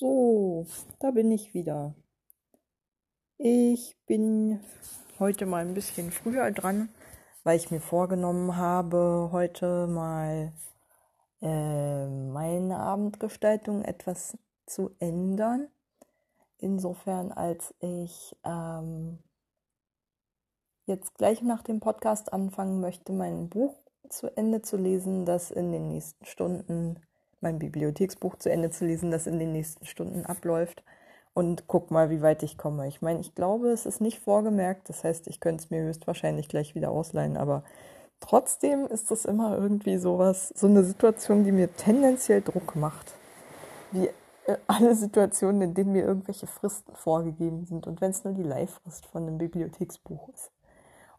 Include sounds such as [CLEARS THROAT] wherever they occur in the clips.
So, da bin ich wieder. Ich bin heute mal ein bisschen früher dran, weil ich mir vorgenommen habe, heute mal äh, meine Abendgestaltung etwas zu ändern. Insofern, als ich ähm, jetzt gleich nach dem Podcast anfangen möchte, mein Buch zu Ende zu lesen, das in den nächsten Stunden mein Bibliotheksbuch zu Ende zu lesen, das in den nächsten Stunden abläuft. Und guck mal, wie weit ich komme. Ich meine, ich glaube, es ist nicht vorgemerkt. Das heißt, ich könnte es mir höchstwahrscheinlich gleich wieder ausleihen. Aber trotzdem ist das immer irgendwie sowas, so eine Situation, die mir tendenziell Druck macht. Wie äh, alle Situationen, in denen mir irgendwelche Fristen vorgegeben sind. Und wenn es nur die Leihfrist von einem Bibliotheksbuch ist.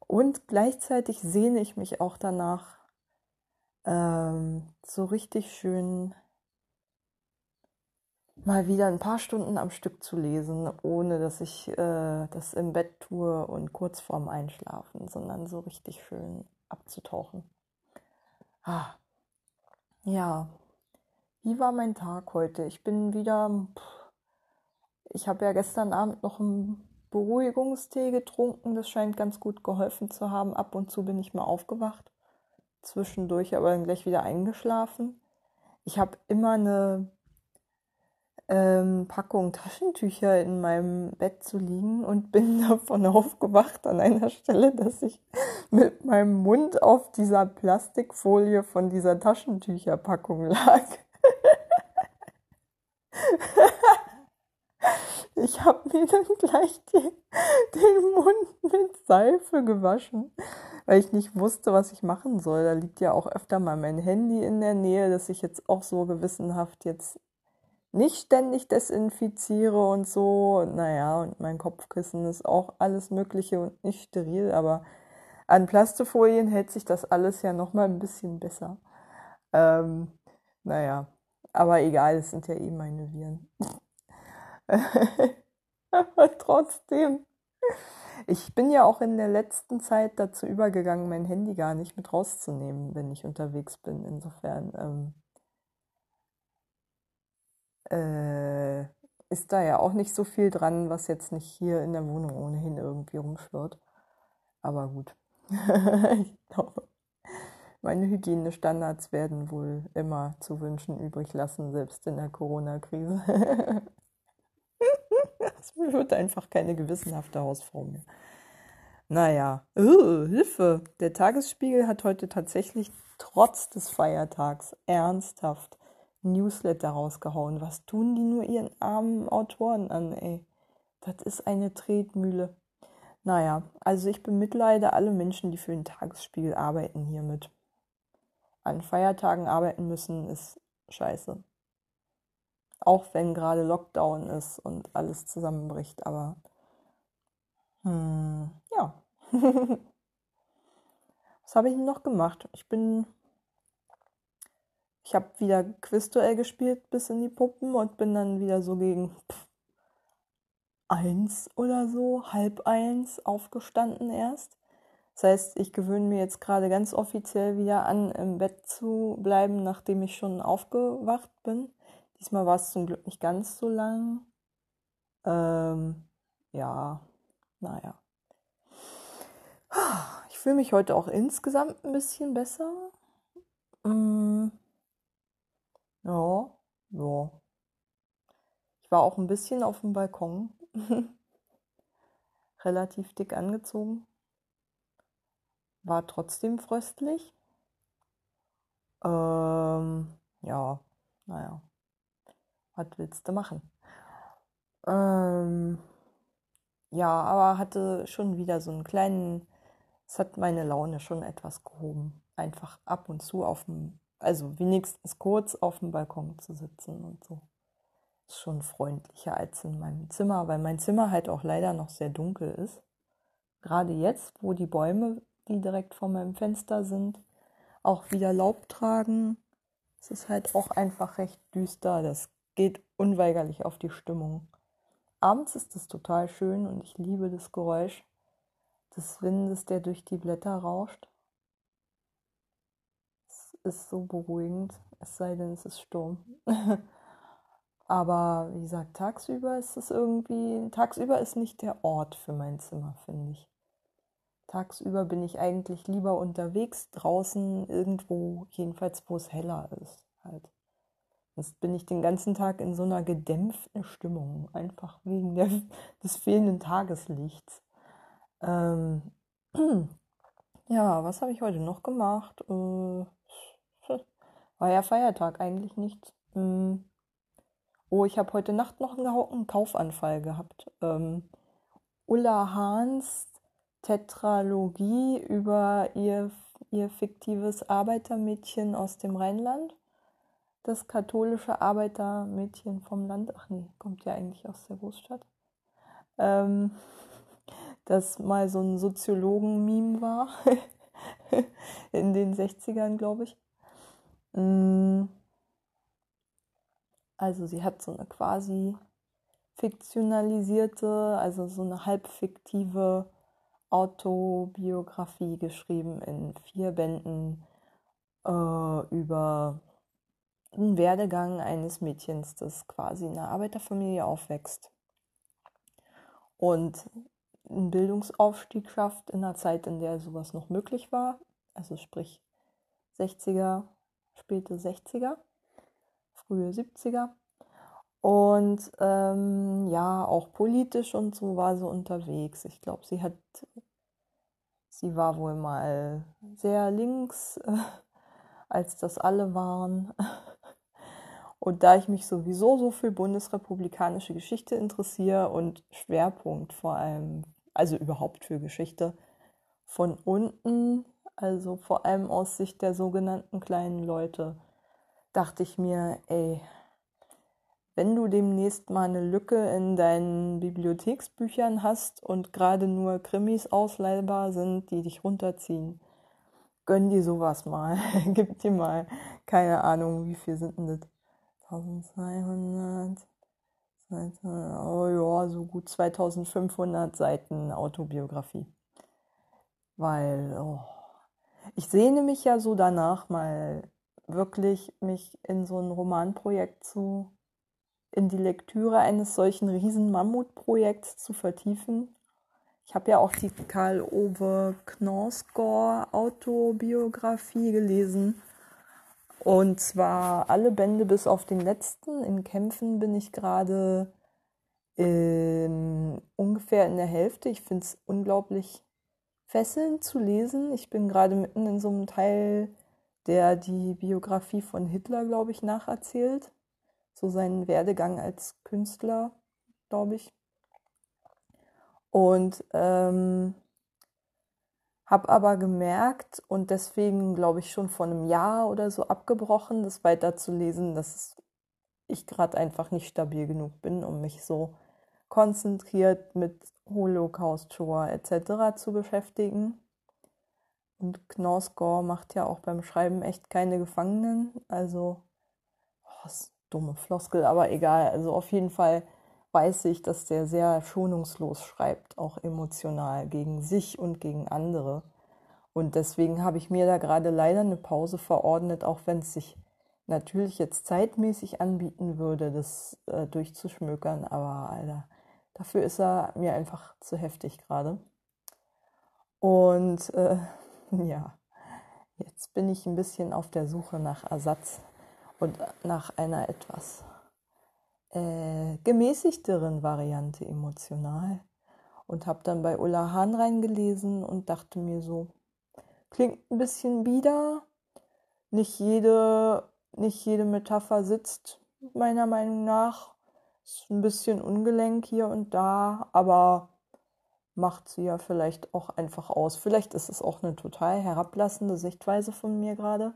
Und gleichzeitig sehne ich mich auch danach, ähm, so richtig schön mal wieder ein paar Stunden am Stück zu lesen, ohne dass ich äh, das im Bett tue und kurz vorm Einschlafen, sondern so richtig schön abzutauchen. Ah. Ja, wie war mein Tag heute? Ich bin wieder, ich habe ja gestern Abend noch einen Beruhigungstee getrunken, das scheint ganz gut geholfen zu haben. Ab und zu bin ich mal aufgewacht zwischendurch aber dann gleich wieder eingeschlafen. Ich habe immer eine ähm, Packung Taschentücher in meinem Bett zu liegen und bin [LAUGHS] davon aufgewacht an einer Stelle, dass ich mit meinem Mund auf dieser Plastikfolie von dieser Taschentücherpackung lag. [LAUGHS] ich habe mir dann gleich die, den Mund mit Seife gewaschen weil ich nicht wusste, was ich machen soll. Da liegt ja auch öfter mal mein Handy in der Nähe, dass ich jetzt auch so gewissenhaft jetzt nicht ständig desinfiziere und so. Naja, und mein Kopfkissen ist auch alles Mögliche und nicht steril, aber an Plastefolien hält sich das alles ja nochmal ein bisschen besser. Ähm, naja, aber egal, es sind ja eh meine Viren. [LAUGHS] aber trotzdem. Ich bin ja auch in der letzten Zeit dazu übergegangen, mein Handy gar nicht mit rauszunehmen, wenn ich unterwegs bin. Insofern ähm, äh, ist da ja auch nicht so viel dran, was jetzt nicht hier in der Wohnung ohnehin irgendwie rumschwirrt. Aber gut. [LAUGHS] ich glaube, meine Hygienestandards werden wohl immer zu wünschen übrig lassen, selbst in der Corona-Krise. [LAUGHS] Es wird einfach keine gewissenhafte Hausfrau mehr. Naja, uh, Hilfe. Der Tagesspiegel hat heute tatsächlich trotz des Feiertags ernsthaft Newsletter rausgehauen. Was tun die nur ihren armen Autoren an, ey? Das ist eine Tretmühle. Naja, also ich bemitleide alle Menschen, die für den Tagesspiegel arbeiten hiermit. An Feiertagen arbeiten müssen ist scheiße. Auch wenn gerade Lockdown ist und alles zusammenbricht, aber hm, ja. [LAUGHS] Was habe ich noch gemacht? Ich bin. Ich habe wieder Quizduell gespielt bis in die Puppen und bin dann wieder so gegen pff, eins oder so, halb eins aufgestanden erst. Das heißt, ich gewöhne mir jetzt gerade ganz offiziell wieder an, im Bett zu bleiben, nachdem ich schon aufgewacht bin. Diesmal war es zum Glück nicht ganz so lang. Ähm, ja, naja. Ich fühle mich heute auch insgesamt ein bisschen besser. Mm. Ja, ja. Ich war auch ein bisschen auf dem Balkon. [LAUGHS] Relativ dick angezogen. War trotzdem fröstlich. Ähm, ja, naja was willst du machen? Ähm, ja, aber hatte schon wieder so einen kleinen, es hat meine Laune schon etwas gehoben. Einfach ab und zu auf dem, also wenigstens kurz auf dem Balkon zu sitzen und so. Ist schon freundlicher als in meinem Zimmer, weil mein Zimmer halt auch leider noch sehr dunkel ist. Gerade jetzt, wo die Bäume, die direkt vor meinem Fenster sind, auch wieder Laub tragen. Es ist halt auch einfach recht düster. Das geht unweigerlich auf die Stimmung. Abends ist es total schön und ich liebe das Geräusch des Windes, der durch die Blätter rauscht. Ist so beruhigend, es sei denn, es ist Sturm. [LAUGHS] Aber wie gesagt, tagsüber ist es irgendwie, tagsüber ist nicht der Ort für mein Zimmer, finde ich. Tagsüber bin ich eigentlich lieber unterwegs, draußen, irgendwo, jedenfalls wo es heller ist. Halt. Jetzt bin ich den ganzen Tag in so einer gedämpften Stimmung, einfach wegen der, [LAUGHS] des fehlenden Tageslichts. Ähm, [CLEARS THROAT] ja, was habe ich heute noch gemacht? Äh, war ja Feiertag, eigentlich nichts. Ähm, oh, ich habe heute Nacht noch einen Kaufanfall gehabt. Ähm, Ulla Hahns Tetralogie über ihr, ihr fiktives Arbeitermädchen aus dem Rheinland. Das katholische Arbeitermädchen vom Land. Ach nee, kommt ja eigentlich aus der Großstadt. Ähm, [LAUGHS] das mal so ein Soziologen-Meme war. [LAUGHS] In den 60ern, glaube ich. Mm. Also sie hat so eine quasi fiktionalisierte, also so eine halbfiktive Autobiografie geschrieben in vier Bänden äh, über den Werdegang eines Mädchens, das quasi in einer Arbeiterfamilie aufwächst und einen Bildungsaufstieg schafft in einer Zeit, in der sowas noch möglich war, also sprich 60er, späte 60er, frühe 70er. Und ähm, ja, auch politisch und so war sie unterwegs. Ich glaube, sie hat, sie war wohl mal sehr links, äh, [LAUGHS] als das alle waren. [LAUGHS] Und da ich mich sowieso so für bundesrepublikanische Geschichte interessiere und Schwerpunkt vor allem, also überhaupt für Geschichte, von unten, also vor allem aus Sicht der sogenannten kleinen Leute, dachte ich mir, ey, wenn du demnächst mal eine Lücke in deinen Bibliotheksbüchern hast und gerade nur Krimis ausleihbar sind, die dich runterziehen, gönn dir sowas mal. [LAUGHS] Gib dir mal, keine Ahnung, wie viel sind denn das? 1200, oh ja, so gut 2500 Seiten Autobiografie. Weil, oh, ich sehne mich ja so danach, mal wirklich mich in so ein Romanprojekt zu in die Lektüre eines solchen riesen Mammutprojekts zu vertiefen. Ich habe ja auch die Karl-Ove Knausgård Autobiografie gelesen. Und zwar alle Bände bis auf den letzten. In Kämpfen bin ich gerade ähm, ungefähr in der Hälfte. Ich finde es unglaublich fesselnd zu lesen. Ich bin gerade mitten in so einem Teil, der die Biografie von Hitler, glaube ich, nacherzählt so seinen Werdegang als Künstler, glaube ich. Und ähm, habe aber gemerkt und deswegen, glaube ich, schon vor einem Jahr oder so abgebrochen, das weiterzulesen, dass ich gerade einfach nicht stabil genug bin, um mich so konzentriert mit Holocaust, Shoah etc. zu beschäftigen. Und Knausgård macht ja auch beim Schreiben echt keine Gefangenen. Also, oh, dumme Floskel, aber egal. Also auf jeden Fall weiß ich, dass der sehr schonungslos schreibt, auch emotional gegen sich und gegen andere. Und deswegen habe ich mir da gerade leider eine Pause verordnet, auch wenn es sich natürlich jetzt zeitmäßig anbieten würde, das äh, durchzuschmökern. Aber Alter, dafür ist er mir einfach zu heftig gerade. Und äh, [LAUGHS] ja, jetzt bin ich ein bisschen auf der Suche nach Ersatz und nach einer etwas äh, gemäßigteren Variante emotional. Und habe dann bei Ulla Hahn reingelesen und dachte mir so, klingt ein bisschen bieder. Nicht jede, nicht jede Metapher sitzt, meiner Meinung nach. Ist ein bisschen ungelenk hier und da, aber macht sie ja vielleicht auch einfach aus. Vielleicht ist es auch eine total herablassende Sichtweise von mir gerade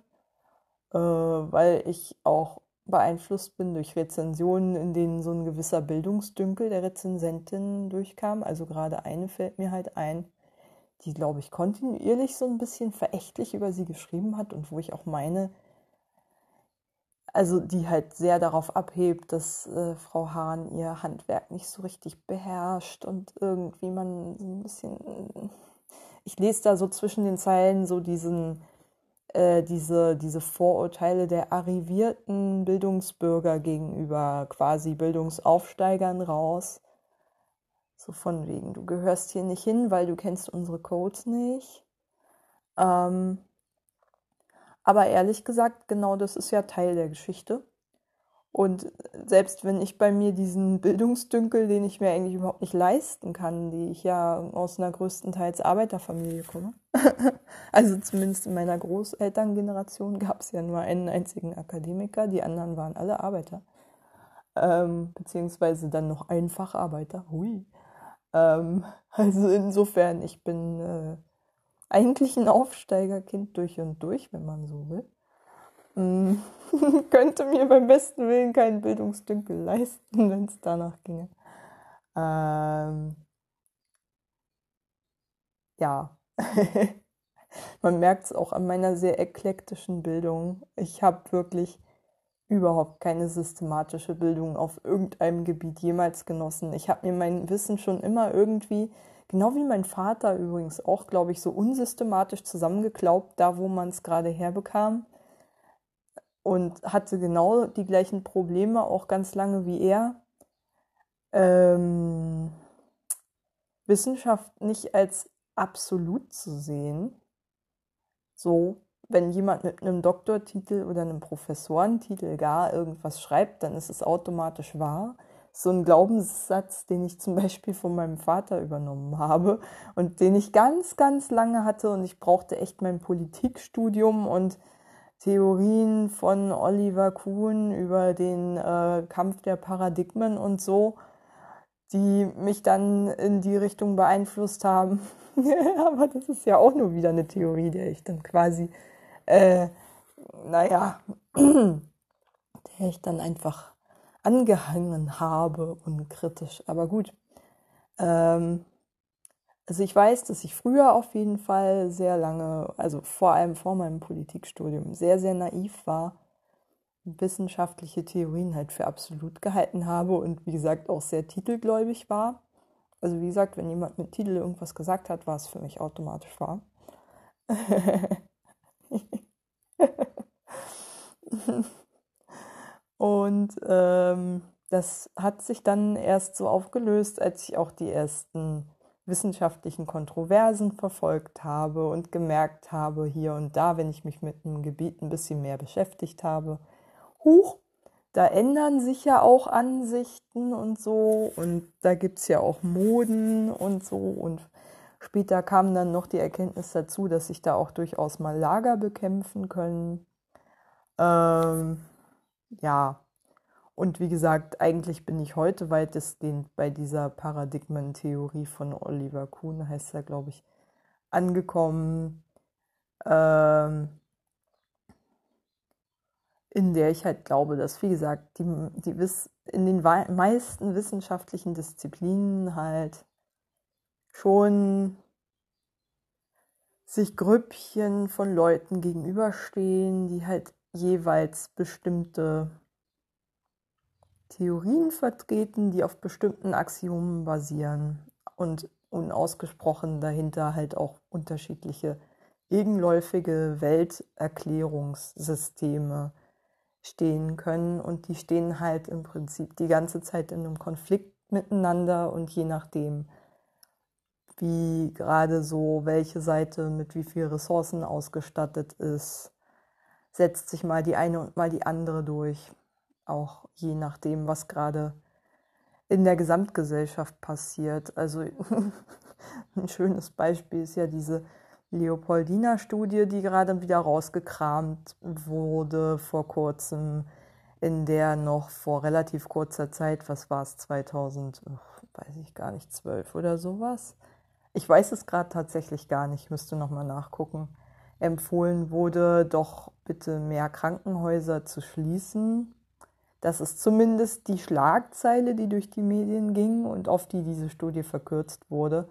äh, weil ich auch beeinflusst bin durch Rezensionen, in denen so ein gewisser Bildungsdünkel der Rezensentin durchkam. Also gerade eine fällt mir halt ein, die, glaube ich, kontinuierlich so ein bisschen verächtlich über sie geschrieben hat und wo ich auch meine, also die halt sehr darauf abhebt, dass äh, Frau Hahn ihr Handwerk nicht so richtig beherrscht und irgendwie man so ein bisschen, ich lese da so zwischen den Zeilen so diesen äh, diese, diese Vorurteile der arrivierten Bildungsbürger gegenüber quasi Bildungsaufsteigern raus. So von wegen, du gehörst hier nicht hin, weil du kennst unsere Codes nicht. Ähm, aber ehrlich gesagt, genau das ist ja Teil der Geschichte. Und selbst wenn ich bei mir diesen Bildungsdünkel, den ich mir eigentlich überhaupt nicht leisten kann, die ich ja aus einer größtenteils Arbeiterfamilie komme, [LAUGHS] also zumindest in meiner Großelterngeneration gab es ja nur einen einzigen Akademiker, die anderen waren alle Arbeiter, ähm, beziehungsweise dann noch Einfacharbeiter, hui. Ähm, [LAUGHS] also insofern, ich bin äh, eigentlich ein Aufsteigerkind durch und durch, wenn man so will. Mm, [LAUGHS] könnte mir beim besten Willen keinen Bildungsdünkel leisten, [LAUGHS] wenn es danach ginge. Ähm, ja, [LAUGHS] man merkt es auch an meiner sehr eklektischen Bildung. Ich habe wirklich überhaupt keine systematische Bildung auf irgendeinem Gebiet jemals genossen. Ich habe mir mein Wissen schon immer irgendwie, genau wie mein Vater übrigens auch, glaube ich, so unsystematisch zusammengeklaubt, da wo man es gerade herbekam und hatte genau die gleichen Probleme auch ganz lange wie er. Ähm, Wissenschaft nicht als absolut zu sehen. So, wenn jemand mit einem Doktortitel oder einem Professorentitel gar irgendwas schreibt, dann ist es automatisch wahr. So ein Glaubenssatz, den ich zum [LAUGHS] Beispiel von meinem Vater übernommen habe und den ich ganz, ganz lange hatte und ich brauchte echt mein Politikstudium und Theorien von Oliver Kuhn über den äh, Kampf der Paradigmen und so, die mich dann in die Richtung beeinflusst haben. [LAUGHS] Aber das ist ja auch nur wieder eine Theorie, der ich dann quasi, äh, naja, [CLEARS THROAT] der ich dann einfach angehangen habe, unkritisch. Aber gut. Ähm, also ich weiß, dass ich früher auf jeden Fall sehr lange, also vor allem vor meinem Politikstudium, sehr, sehr naiv war, wissenschaftliche Theorien halt für absolut gehalten habe und wie gesagt auch sehr titelgläubig war. Also wie gesagt, wenn jemand mit Titel irgendwas gesagt hat, war es für mich automatisch wahr. [LAUGHS] und ähm, das hat sich dann erst so aufgelöst, als ich auch die ersten wissenschaftlichen Kontroversen verfolgt habe und gemerkt habe, hier und da, wenn ich mich mit einem Gebiet ein bisschen mehr beschäftigt habe, huch, da ändern sich ja auch Ansichten und so und da gibt es ja auch Moden und so und später kam dann noch die Erkenntnis dazu, dass sich da auch durchaus mal Lager bekämpfen können. Ähm, ja, und wie gesagt, eigentlich bin ich heute weitestgehend bei dieser Paradigmentheorie von Oliver Kuhn, heißt er, glaube ich, angekommen, ähm, in der ich halt glaube, dass, wie gesagt, die, die in den meisten wissenschaftlichen Disziplinen halt schon sich Grüppchen von Leuten gegenüberstehen, die halt jeweils bestimmte Theorien vertreten, die auf bestimmten Axiomen basieren und unausgesprochen dahinter halt auch unterschiedliche gegenläufige Welterklärungssysteme stehen können. Und die stehen halt im Prinzip die ganze Zeit in einem Konflikt miteinander. Und je nachdem, wie gerade so welche Seite mit wie viel Ressourcen ausgestattet ist, setzt sich mal die eine und mal die andere durch auch je nachdem, was gerade in der Gesamtgesellschaft passiert. Also [LAUGHS] ein schönes Beispiel ist ja diese Leopoldina-Studie, die gerade wieder rausgekramt wurde vor kurzem, in der noch vor relativ kurzer Zeit, was war es, 2000, weiß ich gar nicht, 12 oder sowas. Ich weiß es gerade tatsächlich gar nicht, müsste nochmal nachgucken. Empfohlen wurde, doch bitte mehr Krankenhäuser zu schließen, das ist zumindest die Schlagzeile, die durch die Medien ging und auf die diese Studie verkürzt wurde.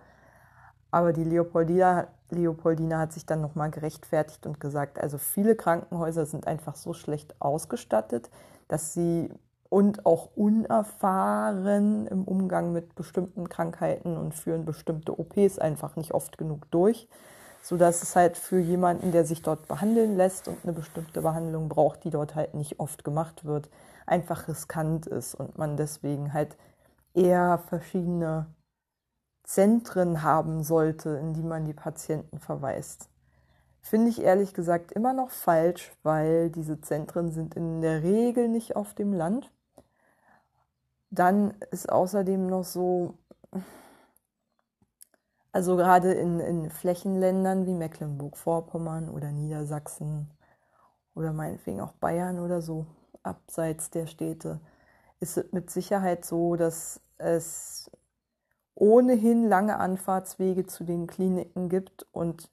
Aber die Leopoldina, Leopoldina hat sich dann nochmal gerechtfertigt und gesagt, also viele Krankenhäuser sind einfach so schlecht ausgestattet, dass sie und auch unerfahren im Umgang mit bestimmten Krankheiten und führen bestimmte OPs einfach nicht oft genug durch, sodass es halt für jemanden, der sich dort behandeln lässt und eine bestimmte Behandlung braucht, die dort halt nicht oft gemacht wird, einfach riskant ist und man deswegen halt eher verschiedene Zentren haben sollte, in die man die Patienten verweist. Finde ich ehrlich gesagt immer noch falsch, weil diese Zentren sind in der Regel nicht auf dem Land. Dann ist außerdem noch so, also gerade in, in Flächenländern wie Mecklenburg-Vorpommern oder Niedersachsen oder meinetwegen auch Bayern oder so, abseits der Städte, ist es mit Sicherheit so, dass es ohnehin lange Anfahrtswege zu den Kliniken gibt und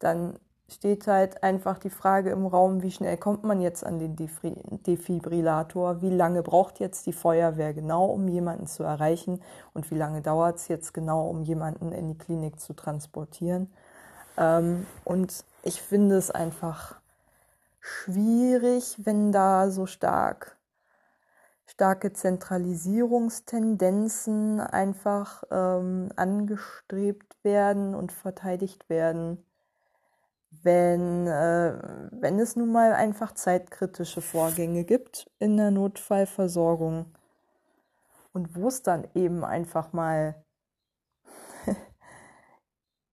dann steht halt einfach die Frage im Raum, wie schnell kommt man jetzt an den Defibrillator, wie lange braucht jetzt die Feuerwehr genau, um jemanden zu erreichen? Und wie lange dauert es jetzt genau, um jemanden in die Klinik zu transportieren. Ähm, und ich finde es einfach schwierig, wenn da so stark starke Zentralisierungstendenzen einfach ähm, angestrebt werden und verteidigt werden wenn, äh, wenn es nun mal einfach zeitkritische Vorgänge gibt in der Notfallversorgung und wo es dann eben einfach mal [LAUGHS]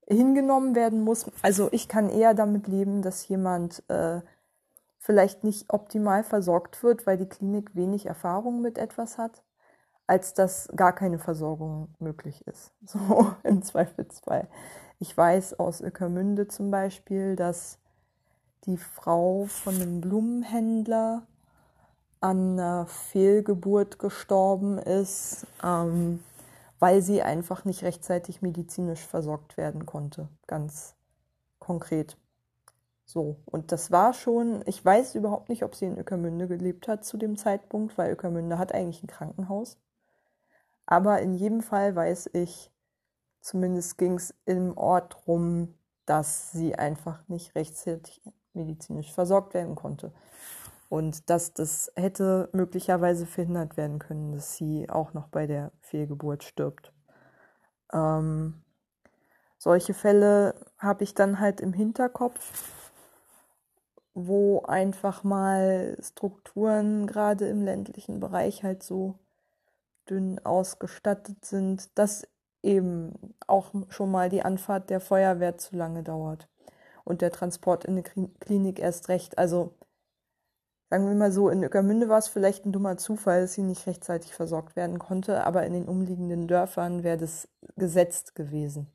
hingenommen werden muss. Also ich kann eher damit leben, dass jemand äh, vielleicht nicht optimal versorgt wird, weil die Klinik wenig Erfahrung mit etwas hat, als dass gar keine Versorgung möglich ist. [LAUGHS] So im Zweifelsfall. Ich weiß aus Öckermünde zum Beispiel, dass die Frau von einem Blumenhändler an einer Fehlgeburt gestorben ist, ähm, weil sie einfach nicht rechtzeitig medizinisch versorgt werden konnte. Ganz konkret. So, und das war schon, ich weiß überhaupt nicht, ob sie in Öckermünde gelebt hat zu dem Zeitpunkt, weil Öckermünde hat eigentlich ein Krankenhaus. Aber in jedem Fall weiß ich, Zumindest ging es im Ort rum, dass sie einfach nicht rechtzeitig medizinisch versorgt werden konnte. Und dass das hätte möglicherweise verhindert werden können, dass sie auch noch bei der Fehlgeburt stirbt. Ähm, solche Fälle habe ich dann halt im Hinterkopf, wo einfach mal Strukturen gerade im ländlichen Bereich halt so dünn ausgestattet sind, dass eben auch schon mal die Anfahrt der Feuerwehr zu lange dauert und der Transport in die Klinik erst recht. Also sagen wir mal so, in Öckermünde war es vielleicht ein dummer Zufall, dass sie nicht rechtzeitig versorgt werden konnte, aber in den umliegenden Dörfern wäre das gesetzt gewesen.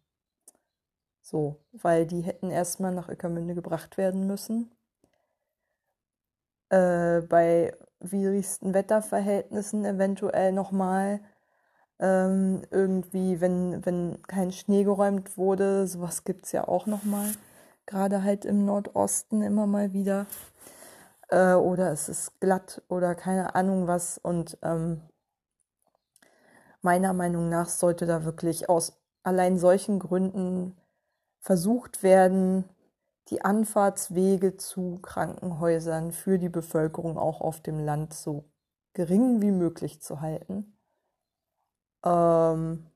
So, weil die hätten erstmal nach Öckermünde gebracht werden müssen. Äh, bei widrigsten Wetterverhältnissen eventuell nochmal ähm, irgendwie, wenn, wenn kein Schnee geräumt wurde, sowas gibt es ja auch nochmal. Gerade halt im Nordosten immer mal wieder. Äh, oder es ist glatt oder keine Ahnung was. Und ähm, meiner Meinung nach sollte da wirklich aus allein solchen Gründen versucht werden, die Anfahrtswege zu Krankenhäusern für die Bevölkerung auch auf dem Land so gering wie möglich zu halten ähm,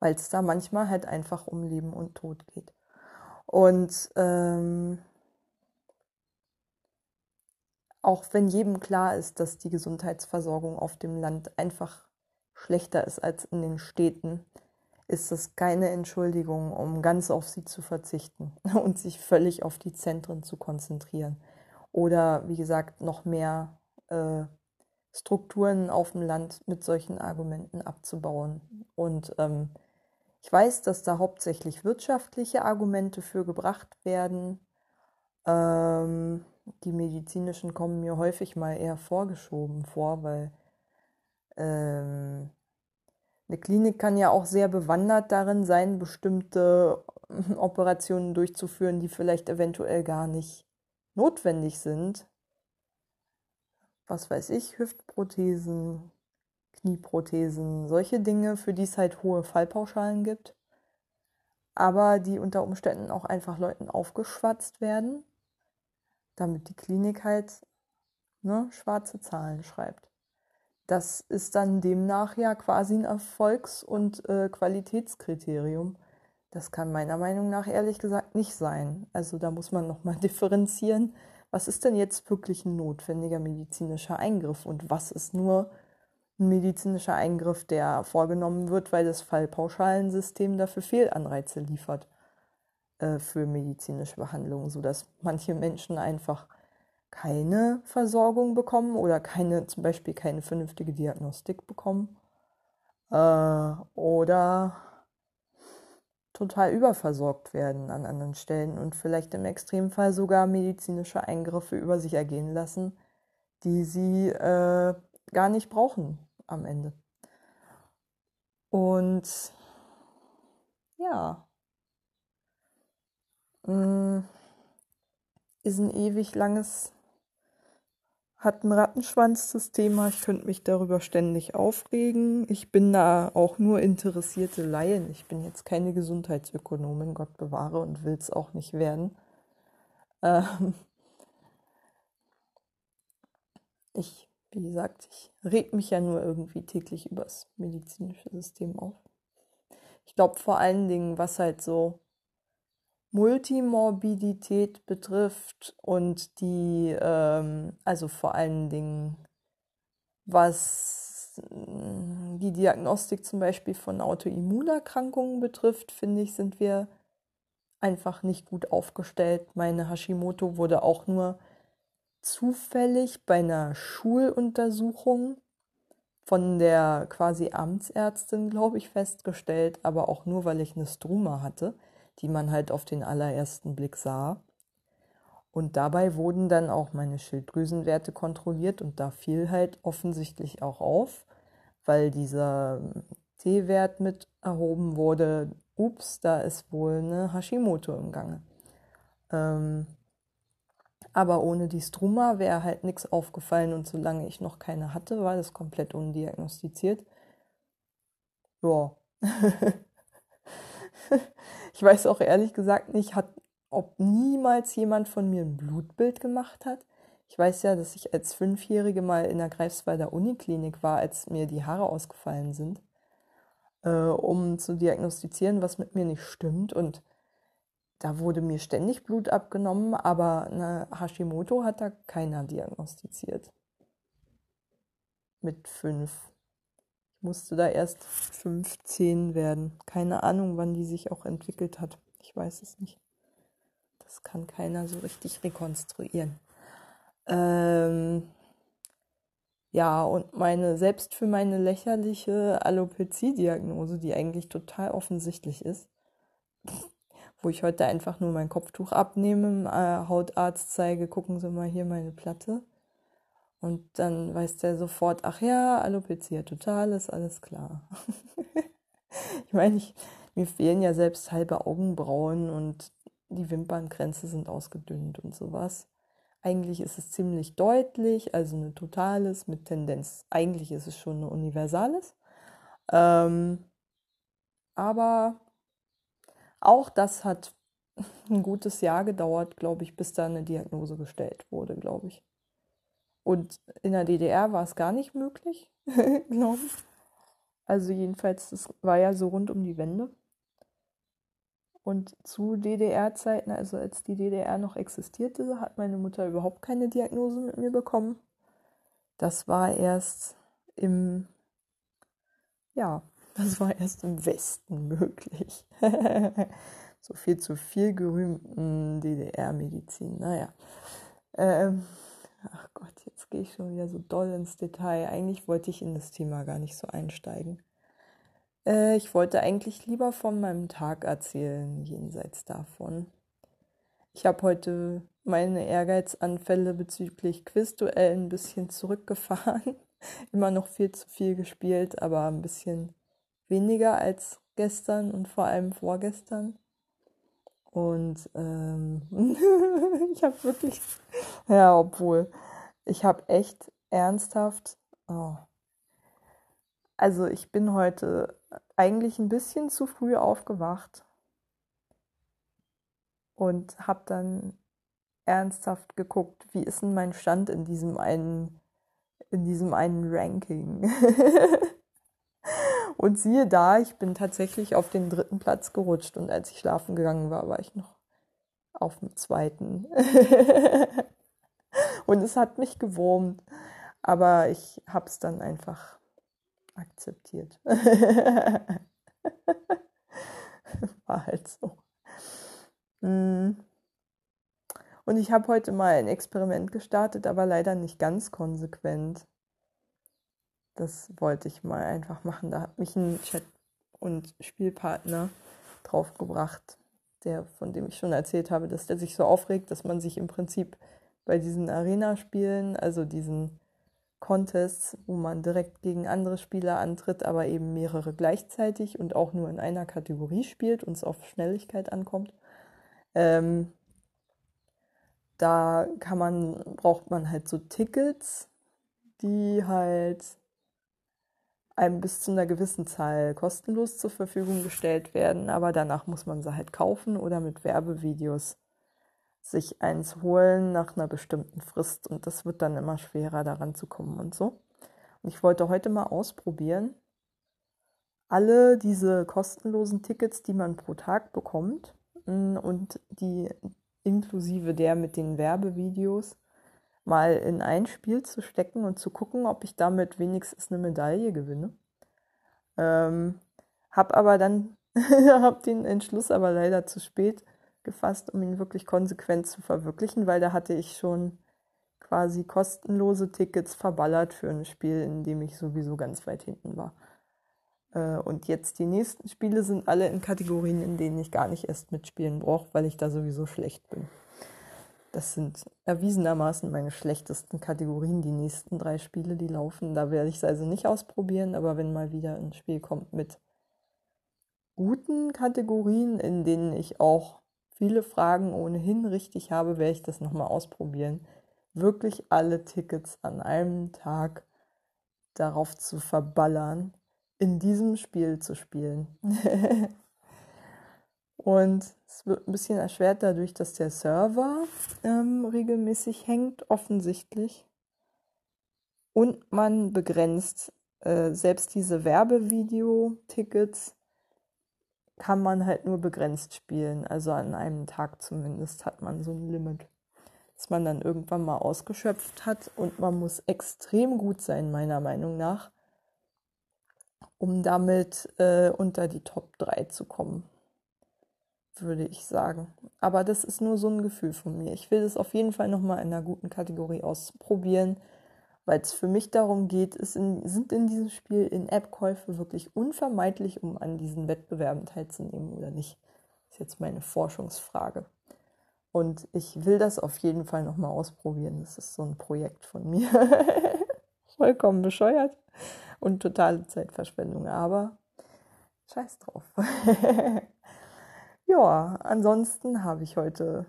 weil es da manchmal halt einfach um Leben und Tod geht. Und ähm, auch wenn jedem klar ist, dass die Gesundheitsversorgung auf dem Land einfach schlechter ist als in den Städten, ist das keine Entschuldigung, um ganz auf sie zu verzichten [LAUGHS] und sich völlig auf die Zentren zu konzentrieren. Oder wie gesagt, noch mehr äh, Strukturen auf dem Land mit solchen Argumenten abzubauen. Und ähm, ich weiß, dass da hauptsächlich wirtschaftliche Argumente für gebracht werden. Ähm, die medizinischen kommen mir häufig mal eher vorgeschoben vor, weil ähm, eine Klinik kann ja auch sehr bewandert darin sein, bestimmte Operationen durchzuführen, die vielleicht eventuell gar nicht notwendig sind, was weiß ich, Hüftprothesen, Knieprothesen, solche Dinge, für die es halt hohe Fallpauschalen gibt, aber die unter Umständen auch einfach Leuten aufgeschwatzt werden, damit die Klinik halt ne, schwarze Zahlen schreibt. Das ist dann demnach ja quasi ein Erfolgs- und äh, Qualitätskriterium, Das kann meiner Meinung nach ehrlich gesagt nicht sein. Also da muss man nochmal [LAUGHS] differenzieren, was ist denn jetzt wirklich ein notwendiger medizinischer Eingriff? Und was ist nur ein medizinischer Eingriff, der vorgenommen wird, weil das Fallpauschalensystem dafür Fehlanreize liefert äh, für medizinische Behandlungen, sodass manche Menschen einfach keine Versorgung bekommen oder keine, zum Beispiel keine vernünftige Diagnostik bekommen äh, oder total überversorgt werden an anderen Stellen und vielleicht im Extremfall sogar medizinische Eingriffe über sich ergehen lassen, die sie äh, gar nicht brauchen am Ende. Und ja, mm, ist ein ewig langes hat ein Rattenschwanz das Thema. Ich könnte mich darüber ständig aufregen. Ich bin da auch nur interessierte Laien. Ich bin jetzt keine Gesundheitsökonomin, Gott bewahre, und will es auch nicht werden. Ähm ich, wie gesagt, ich reg mich ja nur irgendwie täglich übers medizinische System auf. Ich glaube vor allen Dingen, was halt so Multimorbidität betrifft und die, ähm, also vor allen Dingen, was mm, die Diagnostik zum Beispiel von Autoimmunerkrankungen betrifft, finde ich, sind wir einfach nicht gut aufgestellt. Meine Hashimoto wurde auch nur zufällig bei einer Schuluntersuchung von der quasi Amtsärztin, glaube ich, festgestellt, aber auch nur, weil ich eine Struma hatte die man halt auf den allerersten Blick sah. Und dabei wurden dann auch meine Schilddrüsenwerte kontrolliert und da fiel halt offensichtlich auch auf, weil dieser T-Wert mit erhoben wurde, ups, da ist wohl eine Hashimoto im Gange. Ähm, aber ohne die Struma wäre halt nichts aufgefallen und solange ich noch keine hatte, war das komplett undiagnostiziert. Ja. [LAUGHS] Ich weiß auch ehrlich gesagt nicht, hat, ob niemals jemand von mir ein Blutbild gemacht hat. Ich weiß ja, dass ich als Fünfjährige mal in der Greifswalder Uniklinik war, als mir die Haare ausgefallen sind, äh, um zu diagnostizieren, was mit mir nicht stimmt. Und da wurde mir ständig Blut abgenommen, aber eine Hashimoto hat da keiner diagnostiziert. Mit fünf musste da erst 15 werden. Keine Ahnung, wann die sich auch entwickelt hat. Ich weiß es nicht. Das kann keiner so richtig rekonstruieren. Ähm ja, und meine, selbst für meine lächerliche Alopezie-Diagnose, die eigentlich total offensichtlich ist, [LAUGHS] wo ich heute einfach nur mein Kopftuch abnehme, äh, Hautarzt zeige, gucken Sie mal hier meine Platte und dann weiß der sofort, ach ja, Alopecia total ist alles klar. [LAUGHS] ich meine, ich, mir fehlen ja selbst halbe Augenbrauen und die Wimpernkränze sind ausgedünnt und sowas. Eigentlich ist es ziemlich deutlich, also eine totales mit Tendenz. Eigentlich ist es schon eine universales. Ähm, aber auch das hat ein gutes Jahr gedauert, glaube ich, bis da eine Diagnose gestellt wurde, glaube ich. Und in der DDR war es gar nicht möglich. [LAUGHS] Also jedenfalls, das war ja so rund um die Wende. Und zu DDR-Zeiten, also als die DDR noch existierte, hat meine Mutter überhaupt keine Diagnose mit mir bekommen. Das war erst im, ja, das war erst im Westen möglich. [LAUGHS] so viel zu viel gerühmten DDR-Medizin. Naja. Ähm, ach Gott, jetzt gehe ich schon wieder so doll ins Detail. Eigentlich wollte ich in das Thema gar nicht so einsteigen. Äh, ich wollte eigentlich lieber von meinem Tag erzählen, jenseits davon. Ich habe heute meine Ehrgeizanfälle bezüglich Quizduell ein bisschen zurückgefahren. [LAUGHS] Immer noch viel zu viel gespielt, aber ein bisschen weniger als gestern und vor allem vorgestern. Und ähm, [LAUGHS] ich habe wirklich, ja, obwohl, ich habe echt ernsthaft, oh. also ich bin heute eigentlich ein bisschen zu früh aufgewacht und habe dann ernsthaft geguckt, wie ist denn mein Stand in diesem einen, in diesem einen Ranking. [LAUGHS] Und siehe da, ich bin tatsächlich auf den dritten Platz gerutscht und als ich schlafen gegangen war, war ich noch auf dem zweiten. [LAUGHS] und es hat mich gewurmt, aber ich habe es dann einfach akzeptiert. [LAUGHS] war halt so. Mm. Und ich habe heute mal ein Experiment gestartet, aber leider nicht ganz konsequent. Das wollte ich mal einfach machen. Da hat mich ein Chat- und Spielpartner draufgebracht, der, von dem ich schon erzählt habe, dass der sich so aufregt, dass man sich im Prinzip bei diesen Arena-Spielen, also diesen Contests, wo man direkt gegen andere Spieler antritt, aber eben mehrere gleichzeitig und auch nur in einer Kategorie spielt und es auf Schnelligkeit ankommt. Ähm, da kann man, braucht man halt so Tickets, die halt einem bis zu einer gewissen Zahl kostenlos zur Verfügung gestellt werden, aber danach muss man sie halt kaufen oder mit Werbevideos sich eins holen nach einer bestimmten Frist und das wird dann immer schwerer daran zu kommen und so. Und ich wollte heute mal ausprobieren, alle diese kostenlosen Tickets, die man pro Tag bekommt mm, und die inklusive der mit den Werbevideos, mal in ein Spiel zu stecken und zu gucken, ob ich damit wenigstens eine Medaille gewinne. Ähm, hab aber dann, [LAUGHS] hab den Entschluss aber leider zu spät gefasst, um ihn wirklich konsequent zu verwirklichen, weil da hatte ich schon quasi kostenlose Tickets verballert für ein Spiel, in dem ich sowieso ganz weit hinten war. Äh, und jetzt die nächsten Spiele sind alle in Kategorien, in denen ich gar nicht erst mitspielen brauche, weil ich da sowieso schlecht bin. Das sind erwiesenermaßen meine schlechtesten Kategorien, die nächsten drei Spiele, die laufen. Da werde ich es also nicht ausprobieren, aber wenn mal wieder ein Spiel kommt mit guten Kategorien, in denen ich auch viele Fragen ohnehin richtig habe, werde ich das nochmal ausprobieren. Wirklich alle Tickets an einem Tag darauf zu verballern, in diesem Spiel zu spielen. [LAUGHS] Und es wird ein bisschen erschwert dadurch, dass der Server ähm, regelmäßig hängt, offensichtlich. Und man begrenzt äh, selbst diese Werbevideo-Tickets kann man halt nur begrenzt spielen. Also an einem Tag zumindest hat man so ein Limit, das man dann irgendwann mal ausgeschöpft hat. Und man muss extrem gut sein, meiner Meinung nach, um damit äh, unter die Top 3 zu kommen würde ich sagen. Aber das ist nur so ein Gefühl von mir. Ich will das auf jeden Fall nochmal in einer guten Kategorie ausprobieren, weil es für mich darum geht, ist in, sind in diesem Spiel In-App-Käufe wirklich unvermeidlich, um an diesen Wettbewerben teilzunehmen oder nicht? Das ist jetzt meine Forschungsfrage. Und ich will das auf jeden Fall nochmal ausprobieren. Das ist so ein Projekt von mir. [LAUGHS] Vollkommen bescheuert und totale Zeitverschwendung, aber scheiß drauf. [LAUGHS] Ja, ansonsten habe ich heute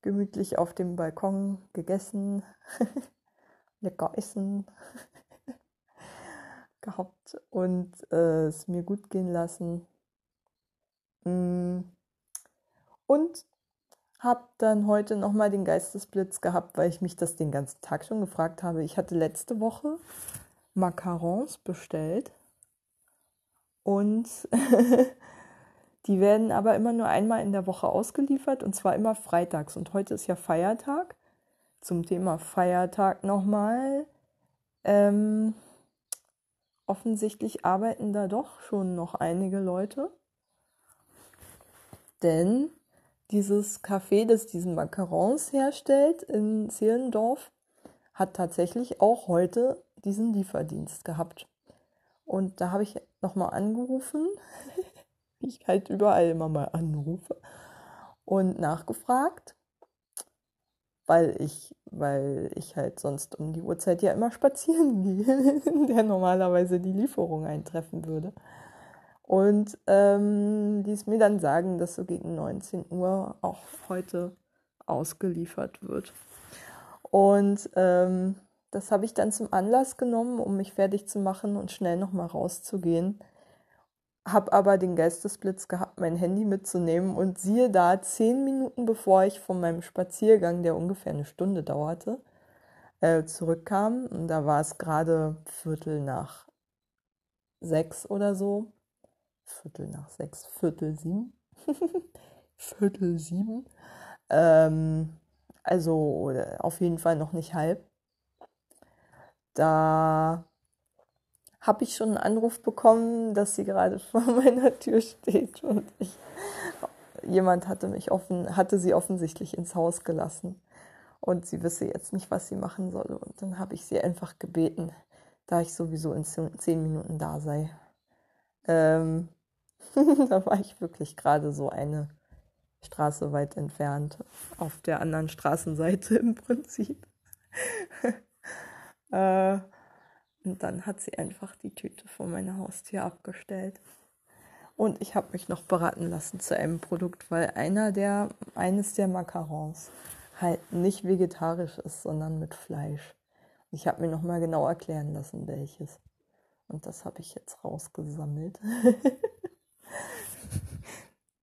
gemütlich auf dem Balkon gegessen, [LAUGHS] lecker essen [LAUGHS] gehabt und äh, es mir gut gehen lassen. Mm. Und habe dann heute nochmal den Geistesblitz gehabt, weil ich mich das den ganzen Tag schon gefragt habe. Ich hatte letzte Woche Macarons bestellt und [LAUGHS] Die werden aber immer nur einmal in der Woche ausgeliefert und zwar immer freitags. Und heute ist ja Feiertag. Zum Thema Feiertag nochmal. Ähm, offensichtlich arbeiten da doch schon noch einige Leute. Denn dieses Café, das diesen Macarons herstellt in Zehlendorf, hat tatsächlich auch heute diesen Lieferdienst gehabt. Und da habe ich nochmal angerufen [LAUGHS] ich halt überall immer mal anrufe und nachgefragt, weil ich, weil ich halt sonst um die Uhrzeit ja immer spazieren [LAUGHS] gehe, in der normalerweise die Lieferung eintreffen würde. Und ähm, ließ mir dann sagen, dass so gegen 19 Uhr auch heute ausgeliefert wird. Und ähm, das habe ich dann zum Anlass genommen, um mich fertig zu machen und schnell nochmal rauszugehen habe aber den Geistesblitz gehabt, mein Handy mitzunehmen und siehe da, zehn Minuten bevor ich von meinem Spaziergang, der ungefähr eine Stunde dauerte, äh, zurückkam, und da war es gerade Viertel nach sechs oder so. Viertel nach sechs, Viertel sieben. [LAUGHS] Viertel sieben. Ähm, also auf jeden Fall noch nicht halb. Da habe ich schon einen Anruf bekommen, dass sie gerade [LAUGHS] vor meiner Tür steht und ich, jemand hatte mich offen, hatte sie offensichtlich ins Haus gelassen und sie wisse jetzt nicht, was sie machen soll. Und dann habe ich sie einfach gebeten, da ich sowieso in zehn Minuten da sei. Ähm, [LAUGHS] da war ich wirklich gerade so eine Straße weit entfernt, auf der anderen Straßenseite im Prinzip. [LAUGHS] äh, und dann hat sie einfach die Tüte vor meiner Haustür abgestellt. Und ich habe mich noch beraten lassen zu einem Produkt, weil einer der, eines der Macarons halt nicht vegetarisch ist, sondern mit Fleisch. Ich habe mir nochmal genau erklären lassen, welches. Und das habe ich jetzt rausgesammelt. [LAUGHS]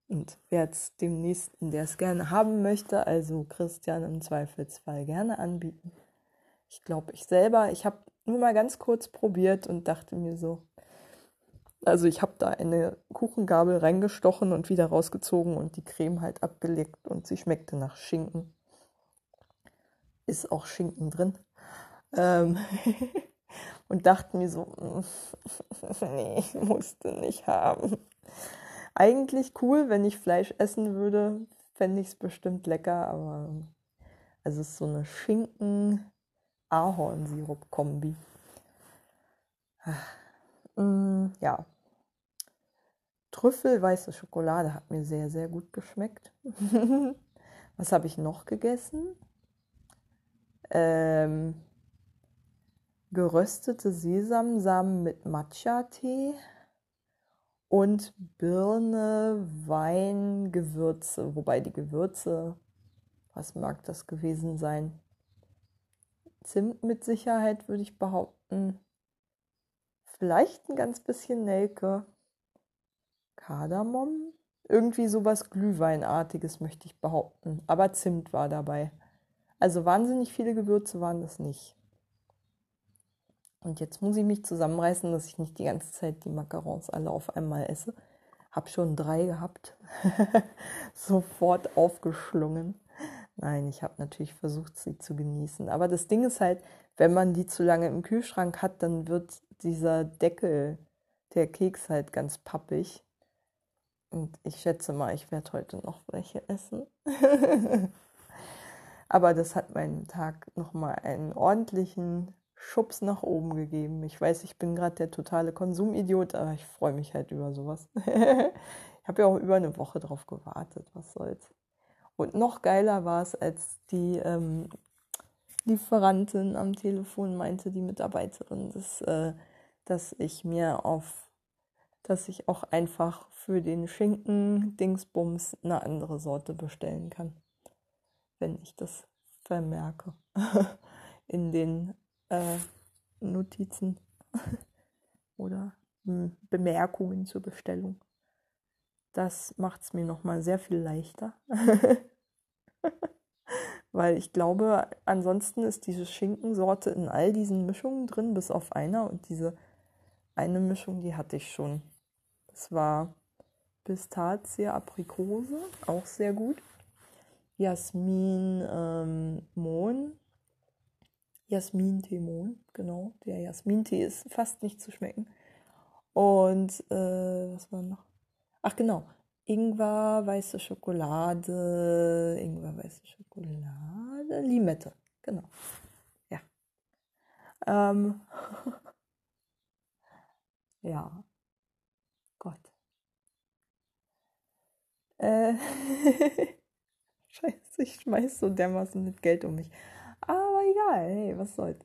Und werde es dem Nächsten, der es gerne haben möchte, also Christian im Zweifelsfall gerne anbieten. Ich glaube, ich selber, ich habe nur mal ganz kurz probiert und dachte mir so, also ich habe da eine Kuchengabel reingestochen und wieder rausgezogen und die Creme halt abgelegt und sie schmeckte nach Schinken. Ist auch Schinken drin. Ähm [LAUGHS] und dachte mir so, [LAUGHS] nee, ich musste nicht haben. Eigentlich cool, wenn ich Fleisch essen würde, fände ich es bestimmt lecker, aber also es ist so eine Schinken-Ahornsirup-Kombi. Mm, ja. Trüffelweiße Schokolade hat mir sehr, sehr gut geschmeckt. [LAUGHS] Was habe ich noch gegessen? Ähm, geröstete Sesamsamen mit Matcha-Tee und Birne, Wein, Gewürze. Wobei die Gewürze, was mag das gewesen sein? Zimt mit Sicherheit, würde ich behaupten. Vielleicht ein ganz bisschen Nelke. Kardamom? Irgendwie sowas Glühweinartiges, möchte ich behaupten. Aber Zimt war dabei. Also wahnsinnig viele Gewürze waren das nicht. Und jetzt muss ich mich zusammenreißen, dass ich nicht die ganze Zeit die Macarons alle auf einmal esse. Hab schon drei gehabt. [LAUGHS] Sofort aufgeschlungen. Nein, ich habe natürlich versucht, sie zu genießen. Aber das Ding ist halt, wenn man die zu lange im Kühlschrank hat, dann wird dieser Deckel, der Keks halt ganz pappig. Und ich schätze mal, ich werde heute noch welche essen. [LAUGHS] Aber das hat meinen Tag nochmal einen ordentlichen Schubs nach oben gegeben. Ich weiß, ich bin gerade der totale Konsumidiot, aber ich freue mich halt über sowas. [LAUGHS] ich habe ja auch über eine Woche drauf gewartet, was soll's. Und noch geiler war es, als die ähm, Lieferantin am Telefon meinte, die Mitarbeiterin, dass, äh, dass ich mir auf, dass ich auch einfach für den Schinken Dingsbums eine andere Sorte bestellen kann, wenn ich das vermerke [LAUGHS] in den äh, Notizen [LAUGHS] oder hm, Bemerkungen zur Bestellung. Das macht es mir nochmal sehr viel leichter. [LAUGHS] Weil ich glaube, ansonsten ist diese Schinkensorte in all diesen Mischungen drin, bis auf einer. Und diese eine Mischung, die hatte ich schon. Das war Pistazie, Aprikose, auch sehr gut. Jasmin, ähm, Mohn, Jasmin-Tee-Mohn, genau. Der Jasmin-Tee ist fast nicht zu schmecken. Und äh, was war noch? Ach genau, Ingwer, weiße Schokolade, Ingwer, weiße Schokolade, Limette, genau. Ja. Ähm. [LAUGHS] ja. Gott. Äh. [LAUGHS] Scheiße, ich schmeiß so dermaßen mit Geld um mich. Aber egal, hey, was soll's.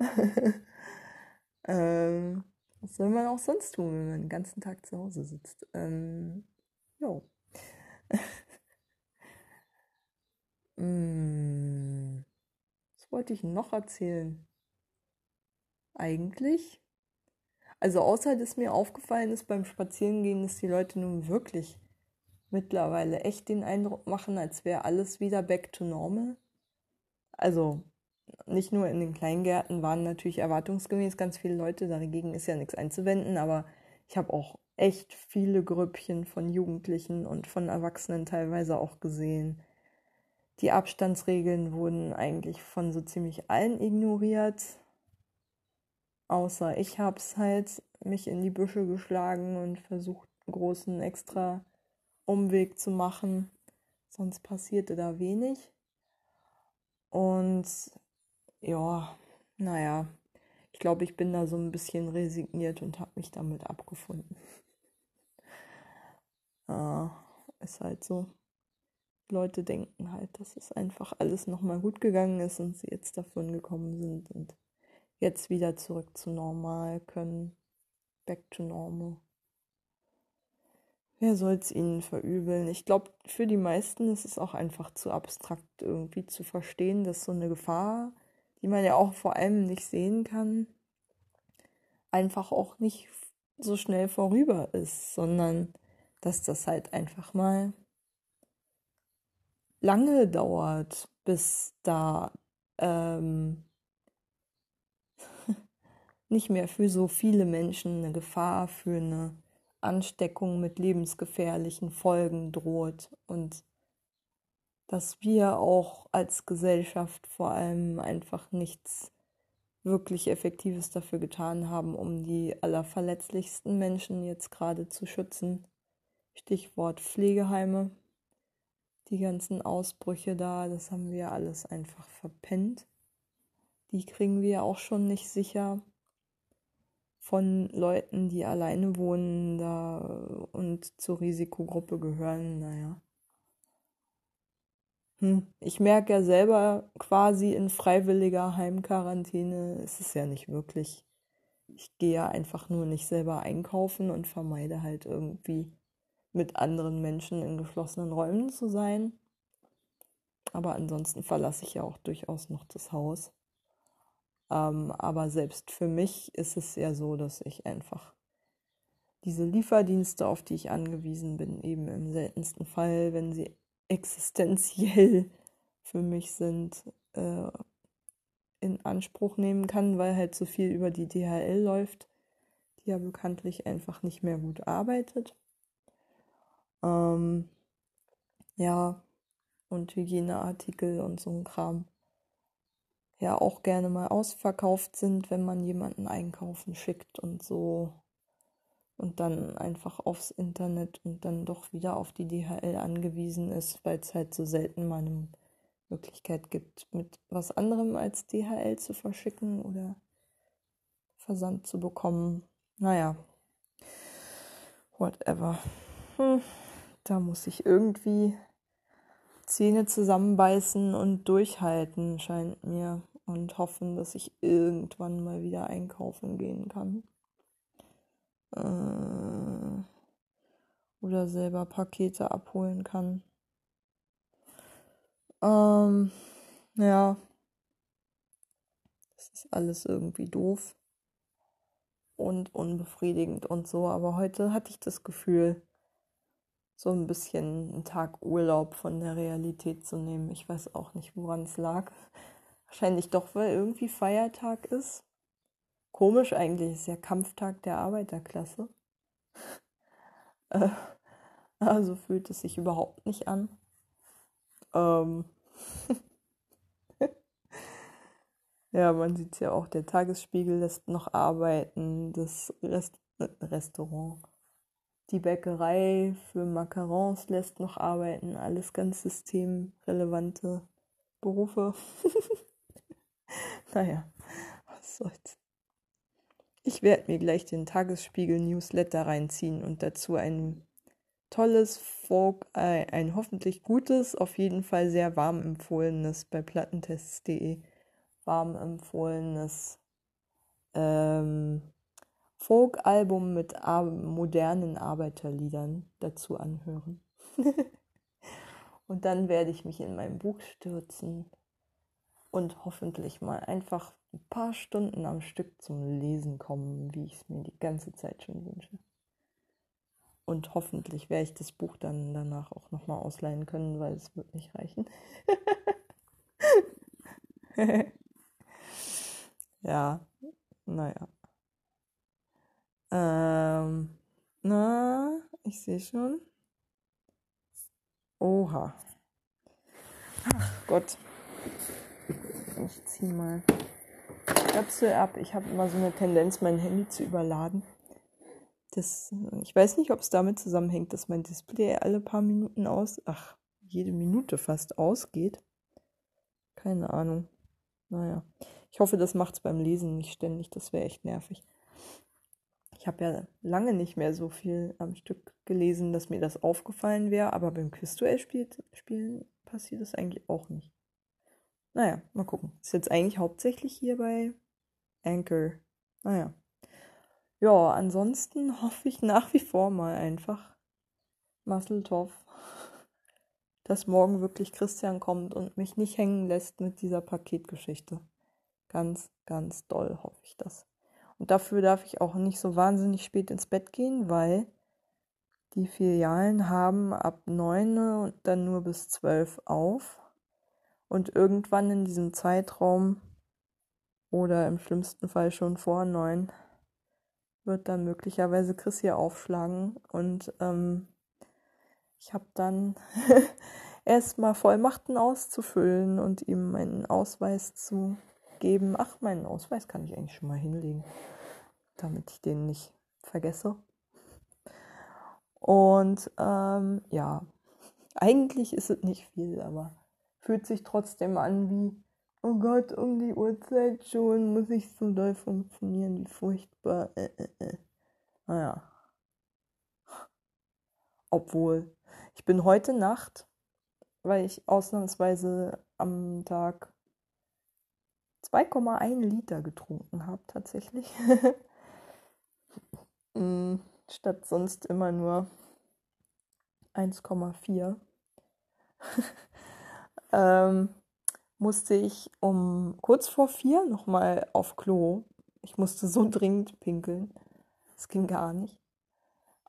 [LAUGHS] ähm, was soll man auch sonst tun, wenn man den ganzen Tag zu Hause sitzt? Ähm, jo. hm, [LAUGHS] was wollte ich noch erzählen? Eigentlich? Also außer dass mir aufgefallen ist beim Spazierengehen, dass die Leute nun wirklich mittlerweile echt den Eindruck machen, als wäre alles wieder back to normal. Also nicht nur in den Kleingärten waren natürlich erwartungsgemäß ganz viele Leute, dagegen ist ja nichts einzuwenden, aber ich habe auch echt viele Grüppchen von Jugendlichen und von Erwachsenen teilweise auch gesehen. Die Abstandsregeln wurden eigentlich von so ziemlich allen ignoriert. Außer ich hab's halt mich in die Büsche geschlagen und versucht, einen großen extra Umweg zu machen. Sonst passierte da wenig. Und ja, naja, ich glaube, ich bin da so ein bisschen resigniert und habe mich damit abgefunden. [LAUGHS] äh, ist halt so. Leute denken halt, dass es einfach alles nochmal gut gegangen ist und sie jetzt davon gekommen sind und jetzt wieder zurück zu normal können. Back to normal. Wer soll es ihnen verübeln? Ich glaube, für die meisten ist es auch einfach zu abstrakt irgendwie zu verstehen, dass so eine Gefahr, die man ja auch vor allem nicht sehen kann, einfach auch nicht so schnell vorüber ist, sondern dass das halt einfach mal lange dauert, bis da ähm, [LAUGHS] nicht mehr für so viele Menschen eine Gefahr für eine Ansteckung mit lebensgefährlichen Folgen droht und dass wir auch als Gesellschaft vor allem einfach nichts wirklich Effektives dafür getan haben, um die allerverletzlichsten Menschen jetzt gerade zu schützen. Stichwort Pflegeheime. Die ganzen Ausbrüche da, das haben wir alles einfach verpennt. Die kriegen wir auch schon nicht sicher von Leuten, die alleine wohnen da und zur Risikogruppe gehören, naja. Hm. Ich merke ja selber quasi in freiwilliger Heimquarantäne ist es ja nicht wirklich. Ich gehe ja einfach nur nicht selber einkaufen und vermeide halt irgendwie mit anderen Menschen in geschlossenen Räumen zu sein. Aber ansonsten verlasse ich ja auch durchaus noch das Haus. Ähm, aber selbst für mich ist es ja so, dass ich einfach diese Lieferdienste, auf die ich angewiesen bin, eben im seltensten Fall, wenn sie existenziell für mich sind, äh, in Anspruch nehmen kann, weil halt so viel über die DHL läuft, die ja bekanntlich einfach nicht mehr gut arbeitet. Ähm, ja, und Hygieneartikel und so ein Kram ja auch gerne mal ausverkauft sind, wenn man jemanden einkaufen schickt und so. Und dann einfach aufs Internet und dann doch wieder auf die DHL angewiesen ist, weil es halt so selten mal eine Möglichkeit gibt, mit was anderem als DHL zu verschicken oder Versand zu bekommen. Naja, whatever. Hm, da muss ich irgendwie Zähne zusammenbeißen und durchhalten, scheint mir und hoffen, dass ich irgendwann mal wieder einkaufen gehen kann. Äh, oder selber Pakete abholen kann. Ähm, ja. Das ist alles irgendwie doof und unbefriedigend und so. Aber heute hatte ich das Gefühl, so ein bisschen einen Tag Urlaub von der Realität zu nehmen. Ich weiß auch nicht, woran es lag. Wahrscheinlich doch, weil irgendwie Feiertag ist. Komisch eigentlich, ist ja Kampftag der Arbeiterklasse. Äh, also fühlt es sich überhaupt nicht an. Ähm [LAUGHS] ja, man sieht es ja auch, der Tagesspiegel lässt noch arbeiten, das Rest Restaurant. Die Bäckerei für Macarons lässt noch arbeiten, alles ganz systemrelevante Berufe. [LAUGHS] Naja, was soll's. Ich werde mir gleich den Tagesspiegel-Newsletter reinziehen und dazu ein tolles Folk, äh, ein hoffentlich gutes, auf jeden Fall sehr warm empfohlenes bei plattentests.de warm empfohlenes ähm, Folk-Album mit ar modernen Arbeiterliedern dazu anhören. [LAUGHS] und dann werde ich mich in mein Buch stürzen und hoffentlich mal einfach ein paar Stunden am Stück zum Lesen kommen, wie ich es mir die ganze Zeit schon wünsche. Und hoffentlich werde ich das Buch dann danach auch nochmal ausleihen können, weil es wird nicht reichen. [LAUGHS] Ja, naja. Ähm, na, ich sehe schon. Oha. Ach Gott. Ich zieh mal Stöpsel ab. Ich habe immer so eine Tendenz, mein Handy zu überladen. Das, ich weiß nicht, ob es damit zusammenhängt, dass mein Display alle paar Minuten aus, ach, jede Minute fast ausgeht. Keine Ahnung. Naja. Ich hoffe, das macht es beim Lesen nicht ständig. Das wäre echt nervig. Ich habe ja lange nicht mehr so viel am Stück gelesen, dass mir das aufgefallen wäre, aber beim Quizduell-Spielen passiert das eigentlich auch nicht. Naja, mal gucken. Ist jetzt eigentlich hauptsächlich hier bei Anchor. Naja. Ja, ansonsten [LAUGHS] hoffe ich nach wie vor mal einfach, Masseltoff, dass morgen wirklich Christian kommt und mich nicht hängen lässt mit dieser Paketgeschichte. Ganz, ganz doll hoffe ich das. Und dafür darf ich auch nicht so wahnsinnig spät ins Bett gehen, weil die Filialen haben ab 9 und dann nur bis 12 auf. Und irgendwann in diesem Zeitraum oder im schlimmsten Fall schon vor 9 wird dann möglicherweise Chris hier aufschlagen und ähm, ich habe dann [LAUGHS] erstmal Vollmachten auszufüllen und ihm meinen Ausweis zu geben. Ach, meinen Ausweis kann ich eigentlich schon mal hinlegen, damit ich den nicht vergesse. Und ähm, ja, [LAUGHS] eigentlich ist es nicht viel, aber fühlt sich trotzdem an wie Oh Gott, um die Uhrzeit schon muss ich so doll funktionieren, wie furchtbar. Äh, äh, äh. Naja. Obwohl, ich bin heute Nacht, weil ich ausnahmsweise am Tag 2,1 Liter getrunken habe, tatsächlich. [LAUGHS] Mm, statt sonst immer nur 1,4. [LAUGHS] ähm, musste ich um kurz vor vier nochmal auf Klo. Ich musste so [LAUGHS] dringend pinkeln. Es ging gar nicht.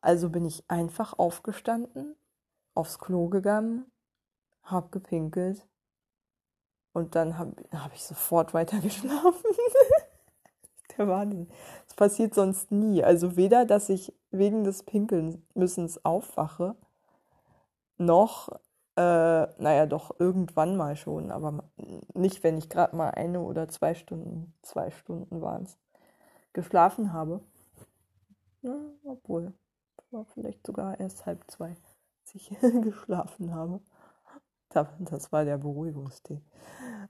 Also bin ich einfach aufgestanden, aufs Klo gegangen, hab gepinkelt und dann habe hab ich sofort weiter [LAUGHS] geschlafen. Der Wahnsinn. Das passiert sonst nie. Also weder, dass ich wegen des Pinkelmüssens aufwache, noch äh, naja, doch, irgendwann mal schon, aber nicht, wenn ich gerade mal eine oder zwei Stunden, zwei Stunden waren es, geschlafen habe. Ja, obwohl, war vielleicht sogar erst halb zwei, als ich [LAUGHS] geschlafen habe. Das war der Beruhigungstee.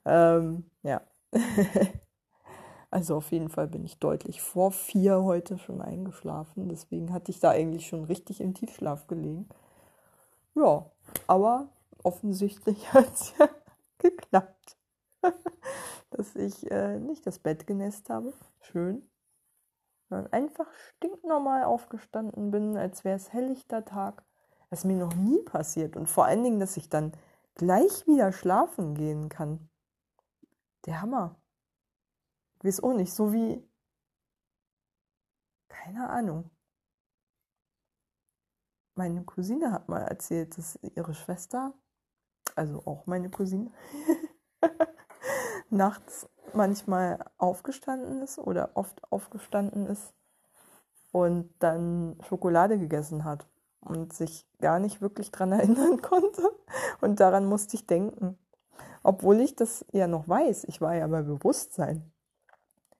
Ähm, ja. [LAUGHS] also auf jeden Fall bin ich deutlich vor vier heute schon eingeschlafen. Deswegen hatte ich da eigentlich schon richtig im Tiefschlaf gelegen. Ja, aber offensichtlich [LAUGHS] hat es ja geklappt, [LAUGHS] dass ich äh, nicht das Bett genässt habe. Schön. Sondern einfach stinknormal aufgestanden bin, als wäre es helllichter Tag. Was mir noch nie passiert. Und vor allen Dingen, dass ich dann gleich wieder schlafen gehen kann. Der Hammer. Ich weiß auch nicht, so wie. Keine Ahnung meine Cousine hat mal erzählt, dass ihre Schwester, also auch meine Cousine, [LAUGHS] nachts manchmal aufgestanden ist oder oft aufgestanden ist und dann Schokolade gegessen hat und sich gar nicht wirklich dran [LAUGHS] erinnern konnte. Und daran musste ich denken. Obwohl ich das ja noch weiß, ich war ja bei Bewusstsein.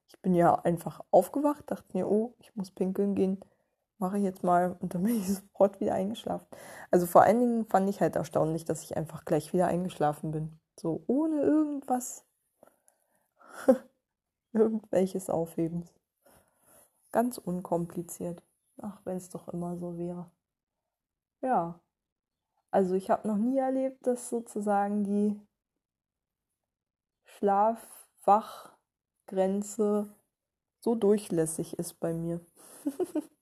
Ich bin ja einfach aufgewacht, dachte mir, oh, ich muss pinkeln gehen mache ich jetzt mal und dann bin ich [LAUGHS] sofort wieder eingeschlafen. Also vor allen Dingen fand ich halt erstaunlich, dass ich einfach gleich wieder eingeschlafen bin. So ohne irgendwas, [LAUGHS] irgendwelches Aufhebens. Ganz unkompliziert. Ach, wenn es doch immer so wäre. Ja. Also ich habe noch nie erlebt, dass sozusagen die Schlaf-Wach-Grenze so durchlässig ist bei mir. [LAUGHS]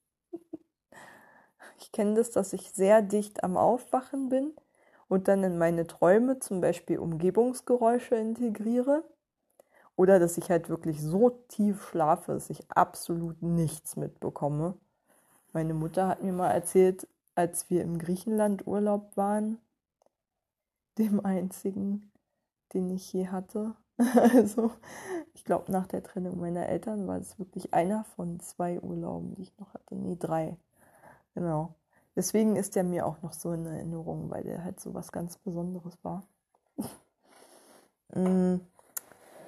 Ich kenne das, dass ich sehr dicht am Aufwachen bin und dann in meine Träume zum Beispiel Umgebungsgeräusche integriere. Oder dass ich halt wirklich so tief schlafe, dass ich absolut nichts mitbekomme. Meine Mutter hat mir mal erzählt, als wir im Griechenland Urlaub waren, dem einzigen, den ich je hatte, [LAUGHS] Also, ich glaube, nach der Trennung meiner Eltern war es wirklich einer von zwei Urlauben, die ich noch hatte. Nee, drei. Genau. Deswegen ist der mir auch noch so in Erinnerung, weil der halt so was ganz Besonderes war. [LAUGHS] Mm,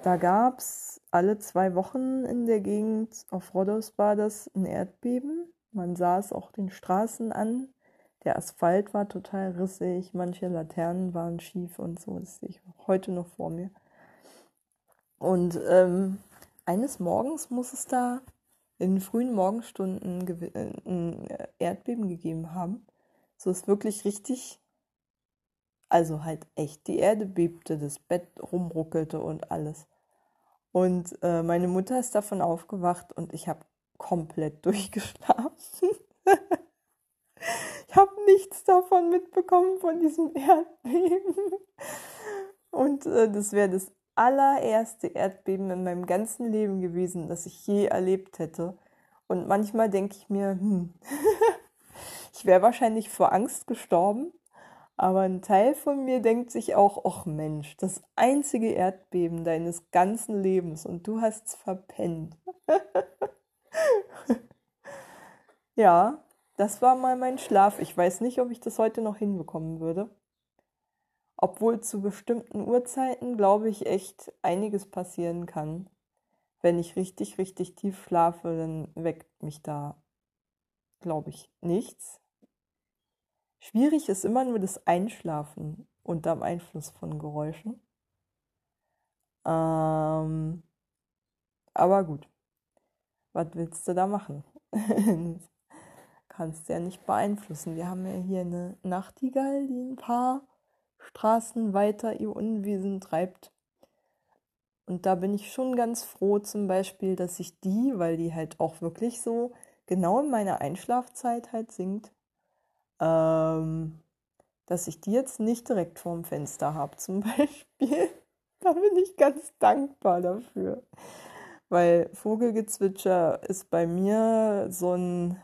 da gab es alle zwei Wochen in der Gegend auf Rhodos war das ein Erdbeben. Man sah es auch den Straßen an. Der Asphalt war total rissig, manche Laternen waren schief und so. Das sehe ich heute noch vor mir. Und ähm, eines Morgens muss es da in frühen Morgenstunden äh, ein Erdbeben gegeben haben. So ist wirklich richtig, also halt echt, die Erde bebte, das Bett rumruckelte und alles. Und äh, meine Mutter ist davon aufgewacht und ich habe komplett [LAUGHS] durchgeschlafen. ich habe nichts davon mitbekommen von diesem Erdbeben. Und äh, das wäre das allererste Erdbeben in meinem ganzen Leben gewesen, das ich je erlebt hätte. Und manchmal denke ich mir, hm, [LAUGHS] ich wäre wahrscheinlich vor Angst gestorben, aber ein Teil von mir denkt sich auch, ach Mensch, das einzige Erdbeben deines ganzen Lebens und du hast's verpennt. [LAUGHS] ja, das war mal mein Schlaf. Ich weiß nicht, ob ich das heute noch hinbekommen würde. Obwohl zu bestimmten Uhrzeiten, glaube ich, echt einiges passieren kann. Wenn ich richtig, richtig tief schlafe, dann weckt mich da, glaube ich, nichts. Schwierig ist immer nur das Einschlafen unter dem Einfluss von Geräuschen. Ähm, aber gut, was willst du da machen? [LAUGHS] Kannst du ja nicht beeinflussen. Wir haben ja hier eine Nachtigall, die ein paar Straßen weiter ihr Unwesen treibt. Und da bin ich schon ganz froh zum Beispiel, dass ich die, weil die halt auch wirklich so genau in meiner Einschlafzeit halt singt, ähm, dass ich die jetzt nicht direkt vorm Fenster habe [LAUGHS] zum Beispiel. da bin ich ganz dankbar dafür. Weil Vogelgezwitscher ist bei mir so ein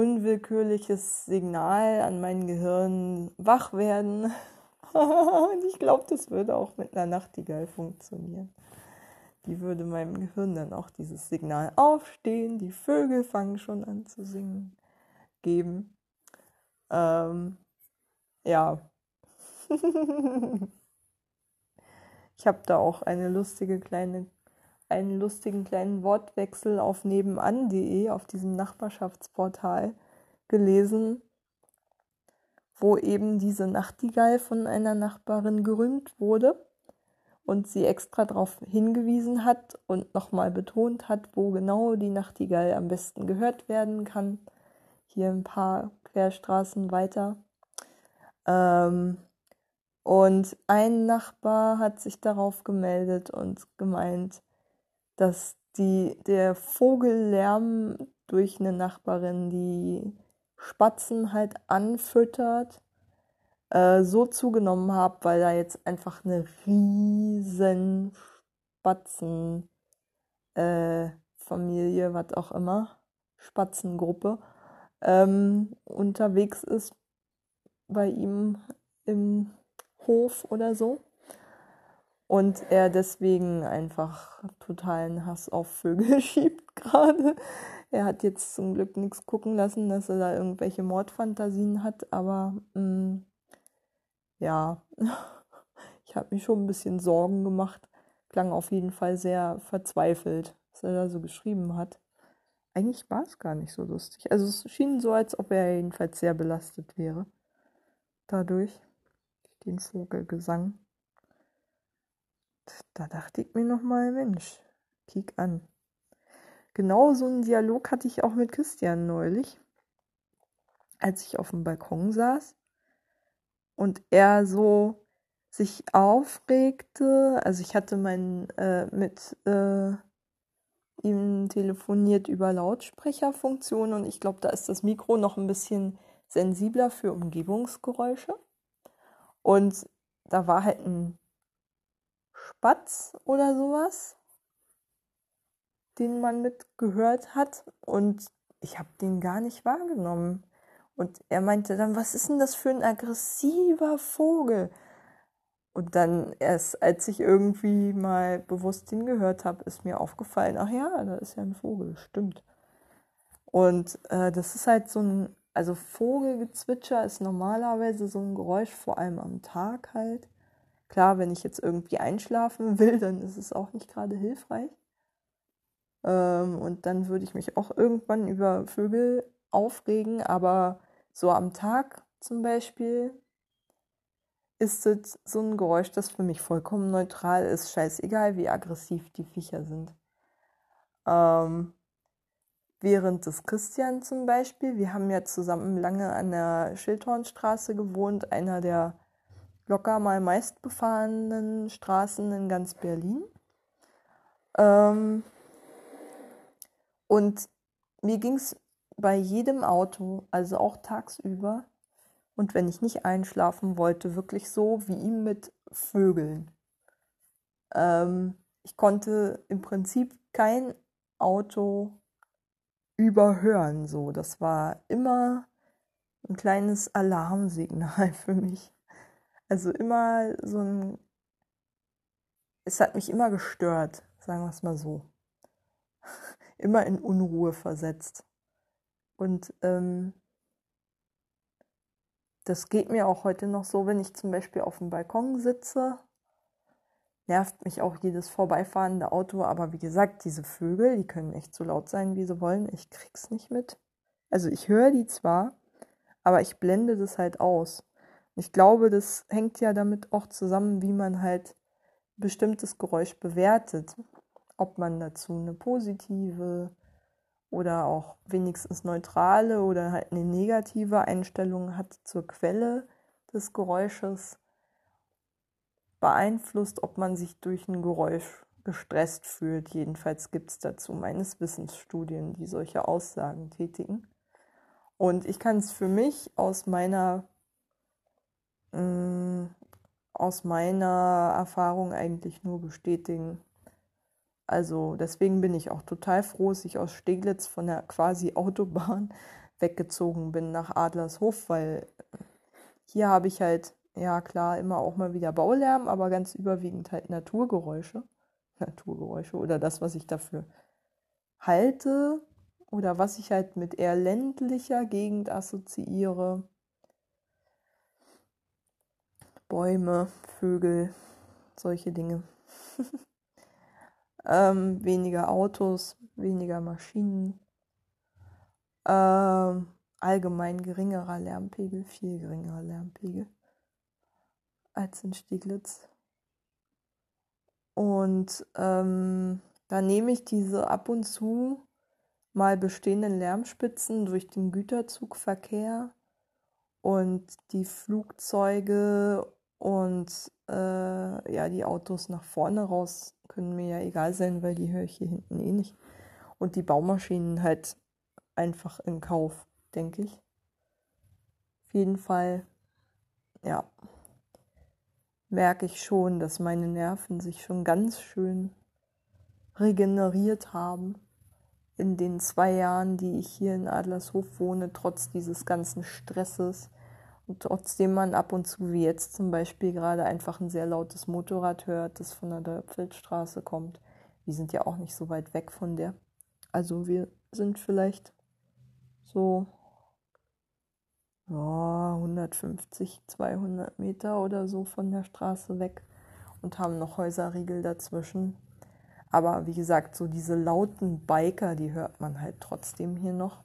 unwillkürliches Signal an mein Gehirn wach werden. [LAUGHS] Und ich glaube, das würde auch mit einer Nachtigall funktionieren. Die würde meinem Gehirn dann auch dieses Signal aufstehen, die Vögel fangen schon an zu singen, geben. Ähm, ja. [LAUGHS] ich habe da auch eine lustige kleine einen lustigen kleinen Wortwechsel auf nebenan.de, auf diesem Nachbarschaftsportal, gelesen, wo eben diese Nachtigall von einer Nachbarin gerühmt wurde und sie extra darauf hingewiesen hat und nochmal betont hat, wo genau die Nachtigall am besten gehört werden kann. Hier ein paar Querstraßen weiter. Ähm, und ein Nachbar hat sich darauf gemeldet und gemeint, dass die, der Vogellärm durch eine Nachbarin, die Spatzen halt anfüttert, äh, so zugenommen habe, weil da jetzt einfach eine riesen Spatzenfamilie, äh, was auch immer, Spatzengruppe, ähm, unterwegs ist bei ihm im Hof oder so und er deswegen einfach totalen Hass auf Vögel [LAUGHS] schiebt gerade. Er hat jetzt zum Glück nichts gucken lassen, dass er da irgendwelche Mordfantasien hat, aber mh, mm, ja, [LAUGHS] ich habe mich schon ein bisschen Sorgen gemacht. Klang auf jeden Fall sehr verzweifelt, was er da so geschrieben hat. Eigentlich war es gar nicht so lustig. Also es schien so, als ob er jedenfalls sehr belastet wäre. Dadurch, den Vogelgesang da dachte ich mir nochmal, Mensch, kick an. Genau so einen Dialog hatte ich auch mit Christian neulich, als ich auf dem Balkon saß und er so sich aufregte. Also ich hatte mein äh, mit äh, ihm telefoniert über Lautsprecherfunktion und ich glaube, da ist das Mikro noch ein bisschen sensibler für Umgebungsgeräusche. Und da war halt ein Spatz oder sowas, den man mitgehört hat. Und ich habe den gar nicht wahrgenommen. Und er meinte dann, was ist denn das für ein aggressiver Vogel? Und dann erst, als ich irgendwie mal bewusst hingehört habe, ist mir aufgefallen, ach ja, da ist ja ein Vogel, stimmt. Und äh, das ist halt so ein, also Vogelgezwitscher ist normalerweise so ein Geräusch, vor allem am Tag halt. Klar, wenn ich jetzt irgendwie einschlafen will, dann ist es auch nicht gerade hilfreich. Ähm, und dann würde ich mich auch irgendwann über Vögel aufregen, aber so am Tag zum Beispiel ist es so ein Geräusch, das für mich vollkommen neutral ist. Scheißegal, wie aggressiv die Viecher sind. Ähm, während des Christian zum Beispiel, wir haben ja zusammen lange an der Schildhornstraße gewohnt, einer der locker mal meistbefahrenen Straßen in ganz Berlin. Ähm, und mir ging es bei jedem Auto, also auch tagsüber, und wenn ich nicht einschlafen wollte, wirklich so wie ihm mit Vögeln. Ähm, ich konnte im Prinzip kein Auto überhören, so. Das war immer ein kleines Alarmsignal [LAUGHS] für mich. Also immer so ein, es hat mich immer gestört, sagen wir es mal so. [LAUGHS] immer in Unruhe versetzt. Und ähm, das geht mir auch heute noch so, wenn ich zum Beispiel auf dem Balkon sitze. Nervt mich auch jedes vorbeifahrende Auto, aber wie gesagt, diese Vögel, die können echt so laut sein, wie sie wollen. Ich krieg's nicht mit. Also ich höre die zwar, aber ich blende das halt aus. Ich glaube, das hängt ja damit auch zusammen, wie man halt bestimmtes Geräusch bewertet. Ob man dazu eine positive oder auch wenigstens neutrale oder halt eine negative Einstellung hat zur Quelle des Geräusches, beeinflusst, ob man sich durch ein Geräusch gestresst fühlt. Jedenfalls gibt es dazu meines Wissens Studien, die solche Aussagen tätigen. Und ich kann es für mich aus meiner mm, aus meiner Erfahrung eigentlich nur bestätigen. Also deswegen bin ich auch total froh, dass ich aus Steglitz von der quasi Autobahn [LAUGHS] weggezogen bin nach Adlershof, weil hier habe ich halt, ja klar, immer auch mal wieder Baulärm, aber ganz überwiegend halt Naturgeräusche. Naturgeräusche oder das, was ich dafür halte oder was ich halt mit eher ländlicher Gegend assoziiere. Bäume, Vögel, solche Dinge. [LAUGHS] ähm, weniger Autos, weniger Maschinen, ähm, allgemein geringerer Lärmpegel, viel geringerer Lärmpegel als in Stieglitz. Und ähm, da nehme ich diese ab und zu mal bestehenden Lärmspitzen durch den Güterzugverkehr und die Flugzeuge und äh, ja, die Autos nach vorne raus können mir ja egal sein, weil die höre ich hier hinten eh nicht. Und die Baumaschinen halt einfach in Kauf, denke ich. Auf jeden Fall, ja, merke ich schon, dass meine Nerven sich schon ganz schön regeneriert haben in den zwei Jahren, die ich hier in Adlershof wohne, trotz dieses ganzen Stresses trotzdem man ab und zu, wie jetzt zum Beispiel, gerade einfach ein sehr lautes Motorrad hört, das von der Dörpfeldstraße kommt. Wir sind ja auch nicht so weit weg von der. Also wir sind vielleicht so ja, 150, 200 Meter oder so von der Straße weg und haben noch Häuserriegel dazwischen. Aber wie gesagt, so diese lauten Biker, die hört man halt trotzdem hier noch.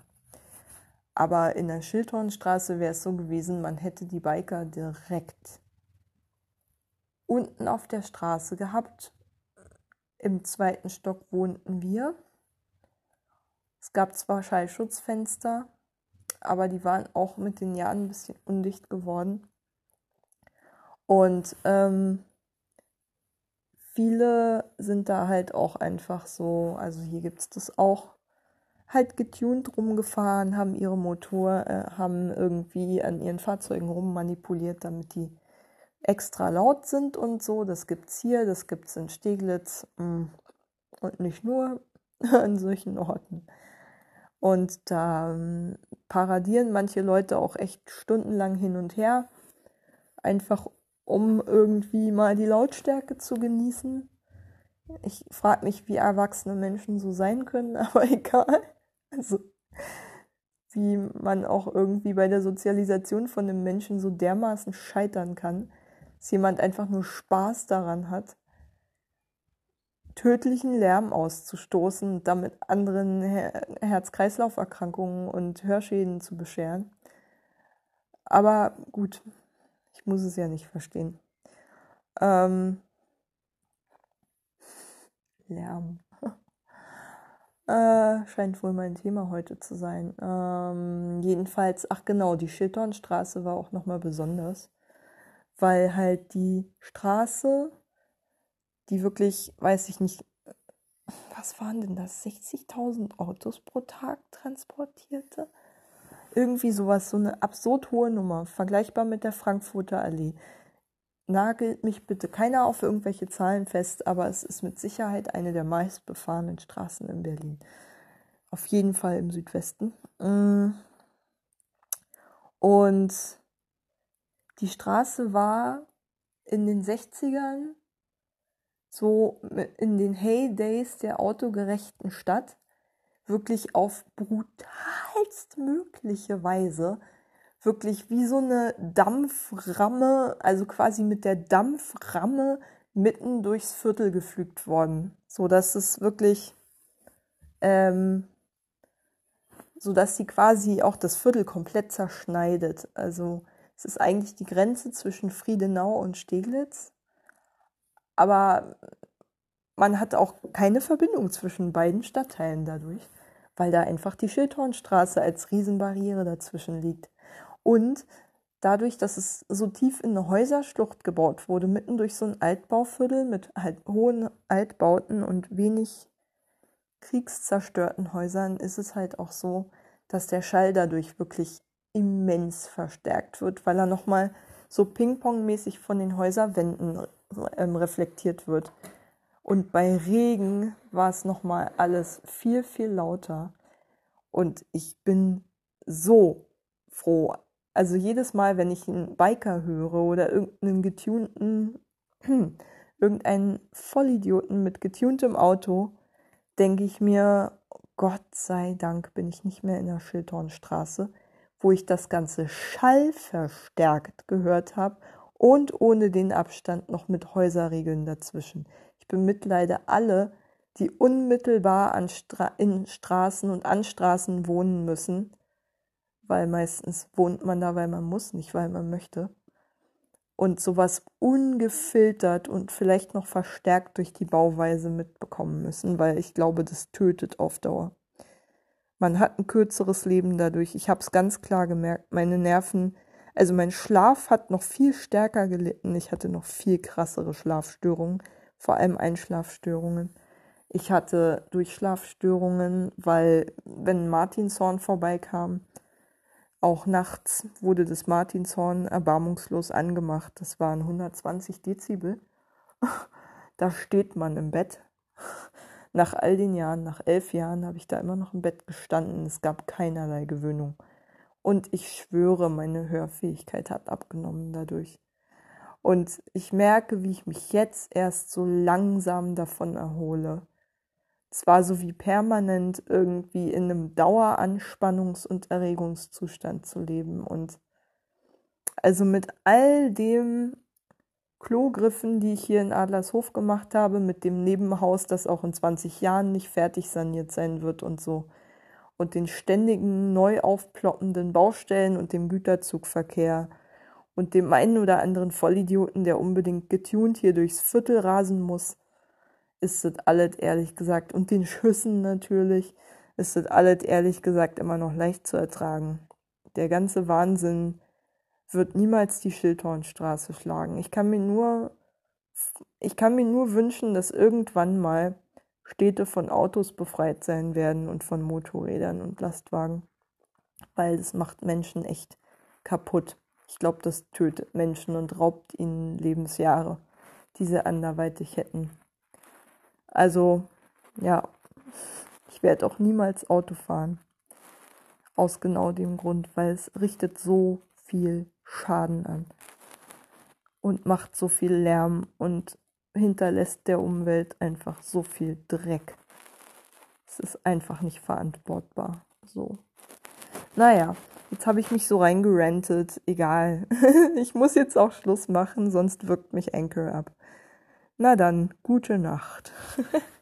Aber in der Schildhornstraße wäre es so gewesen, man hätte die Biker direkt unten auf der Straße gehabt. Im zweiten Stock wohnten wir. Es gab zwar Schallschutzfenster, aber die waren auch mit den Jahren ein bisschen undicht geworden. Und ähm, viele sind da halt auch einfach so, also hier gibt es das auch, halt getunt rumgefahren, haben ihre Motor, äh, haben irgendwie an ihren Fahrzeugen rummanipuliert, damit die extra laut sind und so. Das gibt's hier, das gibt's in Steglitz mh, mm, und nicht nur [LAUGHS] an solchen Orten. Und da ähm, paradieren manche Leute auch echt stundenlang hin und her, einfach um irgendwie mal die Lautstärke zu genießen. Ich frage mich, wie erwachsene Menschen so sein können, [LAUGHS] aber egal. Also, wie man auch irgendwie bei der Sozialisation von einem Menschen so dermaßen scheitern kann, dass jemand einfach nur Spaß daran hat, tödlichen Lärm auszustoßen und damit anderen Her Herz-Kreislauf-Erkrankungen und Hörschäden zu bescheren. Aber gut, ich muss es ja nicht verstehen. Ähm, Lärm. Äh, scheint wohl mein Thema heute zu sein. Ähm, jedenfalls, ach genau, die Schildornstraße war auch nochmal besonders, weil halt die Straße, die wirklich, weiß ich nicht, was waren denn das, 60.000 Autos pro Tag transportierte? Irgendwie sowas, so eine absurd hohe Nummer, vergleichbar mit der Frankfurter Allee nagelt mich bitte keiner auf irgendwelche Zahlen fest, aber es ist mit Sicherheit eine der meistbefahrenen Straßen in Berlin. Auf jeden Fall im Südwesten. Mm. Und die Straße war in den 60ern so in den Heydays der autogerechten Stadt wirklich auf brutalst mögliche Weise wirklich wie so eine Dampframme, also quasi mit der Dampframme mitten durchs Viertel geflügt worden, so dass es wirklich, ähm, so dass sie quasi auch das Viertel komplett zerschneidet. Also es ist eigentlich die Grenze zwischen Friedenau und Steglitz, aber man hat auch keine Verbindung zwischen beiden Stadtteilen dadurch, weil da einfach die Schildhornstraße als Riesenbarriere dazwischen liegt. Und dadurch, dass es so tief in eine Häuserschlucht gebaut wurde, mitten durch so ein Altbauviertel mit halt hohen Altbauten und wenig kriegszerstörten Häusern, ist es halt auch so, dass der Schall dadurch wirklich immens verstärkt wird, weil er nochmal so Ping-Pong-mäßig von den Häuserwänden ähm, reflektiert wird. Und bei Regen war es nochmal alles viel, viel lauter. Und ich bin so froh, also jedes Mal, wenn ich einen Biker höre oder irgendeinen getunten, [CLEARS THROAT] irgendeinen Vollidioten mit getuntem Auto, denke ich mir, Gott sei Dank bin ich nicht mehr in der Schildhornstraße, wo ich das ganze Schall verstärkt gehört habe und ohne den Abstand noch mit Häuserregeln dazwischen. Ich bemitleide alle, die unmittelbar an Stra in Straßen und an Straßen wohnen müssen, weil meistens wohnt man da, weil man muss, nicht weil man möchte. Und sowas ungefiltert und vielleicht noch verstärkt durch die Bauweise mitbekommen müssen, weil ich glaube, das tötet auf Dauer. Man hat ein kürzeres Leben dadurch. Ich habe es ganz klar gemerkt. Meine Nerven, also mein Schlaf hat noch viel stärker gelitten. Ich hatte noch viel krassere Schlafstörungen, vor allem Einschlafstörungen. Ich hatte Durchschlafstörungen, weil wenn Martinshorn vorbeikam, auch nachts wurde das Martinshorn erbarmungslos angemacht. Das waren 120 Dezibel. [LAUGHS] Da steht man im Bett. Nach all den Jahren, nach elf Jahren, habe ich da immer noch im Bett gestanden. Es gab keinerlei Gewöhnung. Und ich schwöre, meine Hörfähigkeit hat abgenommen dadurch. Und ich merke, wie ich mich jetzt erst so langsam davon erhole. Es war so wie permanent irgendwie in einem Daueranspannungs- und Erregungszustand zu leben. Und also mit all dem Klogriffen, die ich hier in Adlershof gemacht habe, mit dem Nebenhaus, das auch in 20 Jahren nicht fertig saniert sein wird und so. Und den ständigen neu aufploppenden Baustellen und dem Güterzugverkehr und dem einen oder anderen Vollidioten, der unbedingt getunt hier durchs Viertel rasen muss ist das alles ehrlich gesagt, und den Schüssen natürlich, ist das alles ehrlich gesagt immer noch leicht zu ertragen. Der ganze Wahnsinn wird niemals die Schildhornstraße schlagen. Ich kann mir nur, ich kann mir nur wünschen, dass irgendwann mal Städte von Autos befreit sein werden und von Motorrädern und Lastwagen. Weil das macht Menschen echt kaputt. Ich glaube, das tötet Menschen und raubt ihnen Lebensjahre, die sie anderweitig hätten. Also, ja, ich werde auch niemals Auto fahren. Aus genau dem Grund, weil es richtet so viel Schaden an. und macht so viel Lärm und hinterlässt der Umwelt einfach so viel Dreck. Es ist einfach nicht verantwortbar. So. Naja, jetzt habe ich mich so reingerantet. Egal. [LAUGHS] ich muss jetzt auch Schluss machen, sonst wirkt mich Anchor ab. Na dann, gute Nacht. [LAUGHS]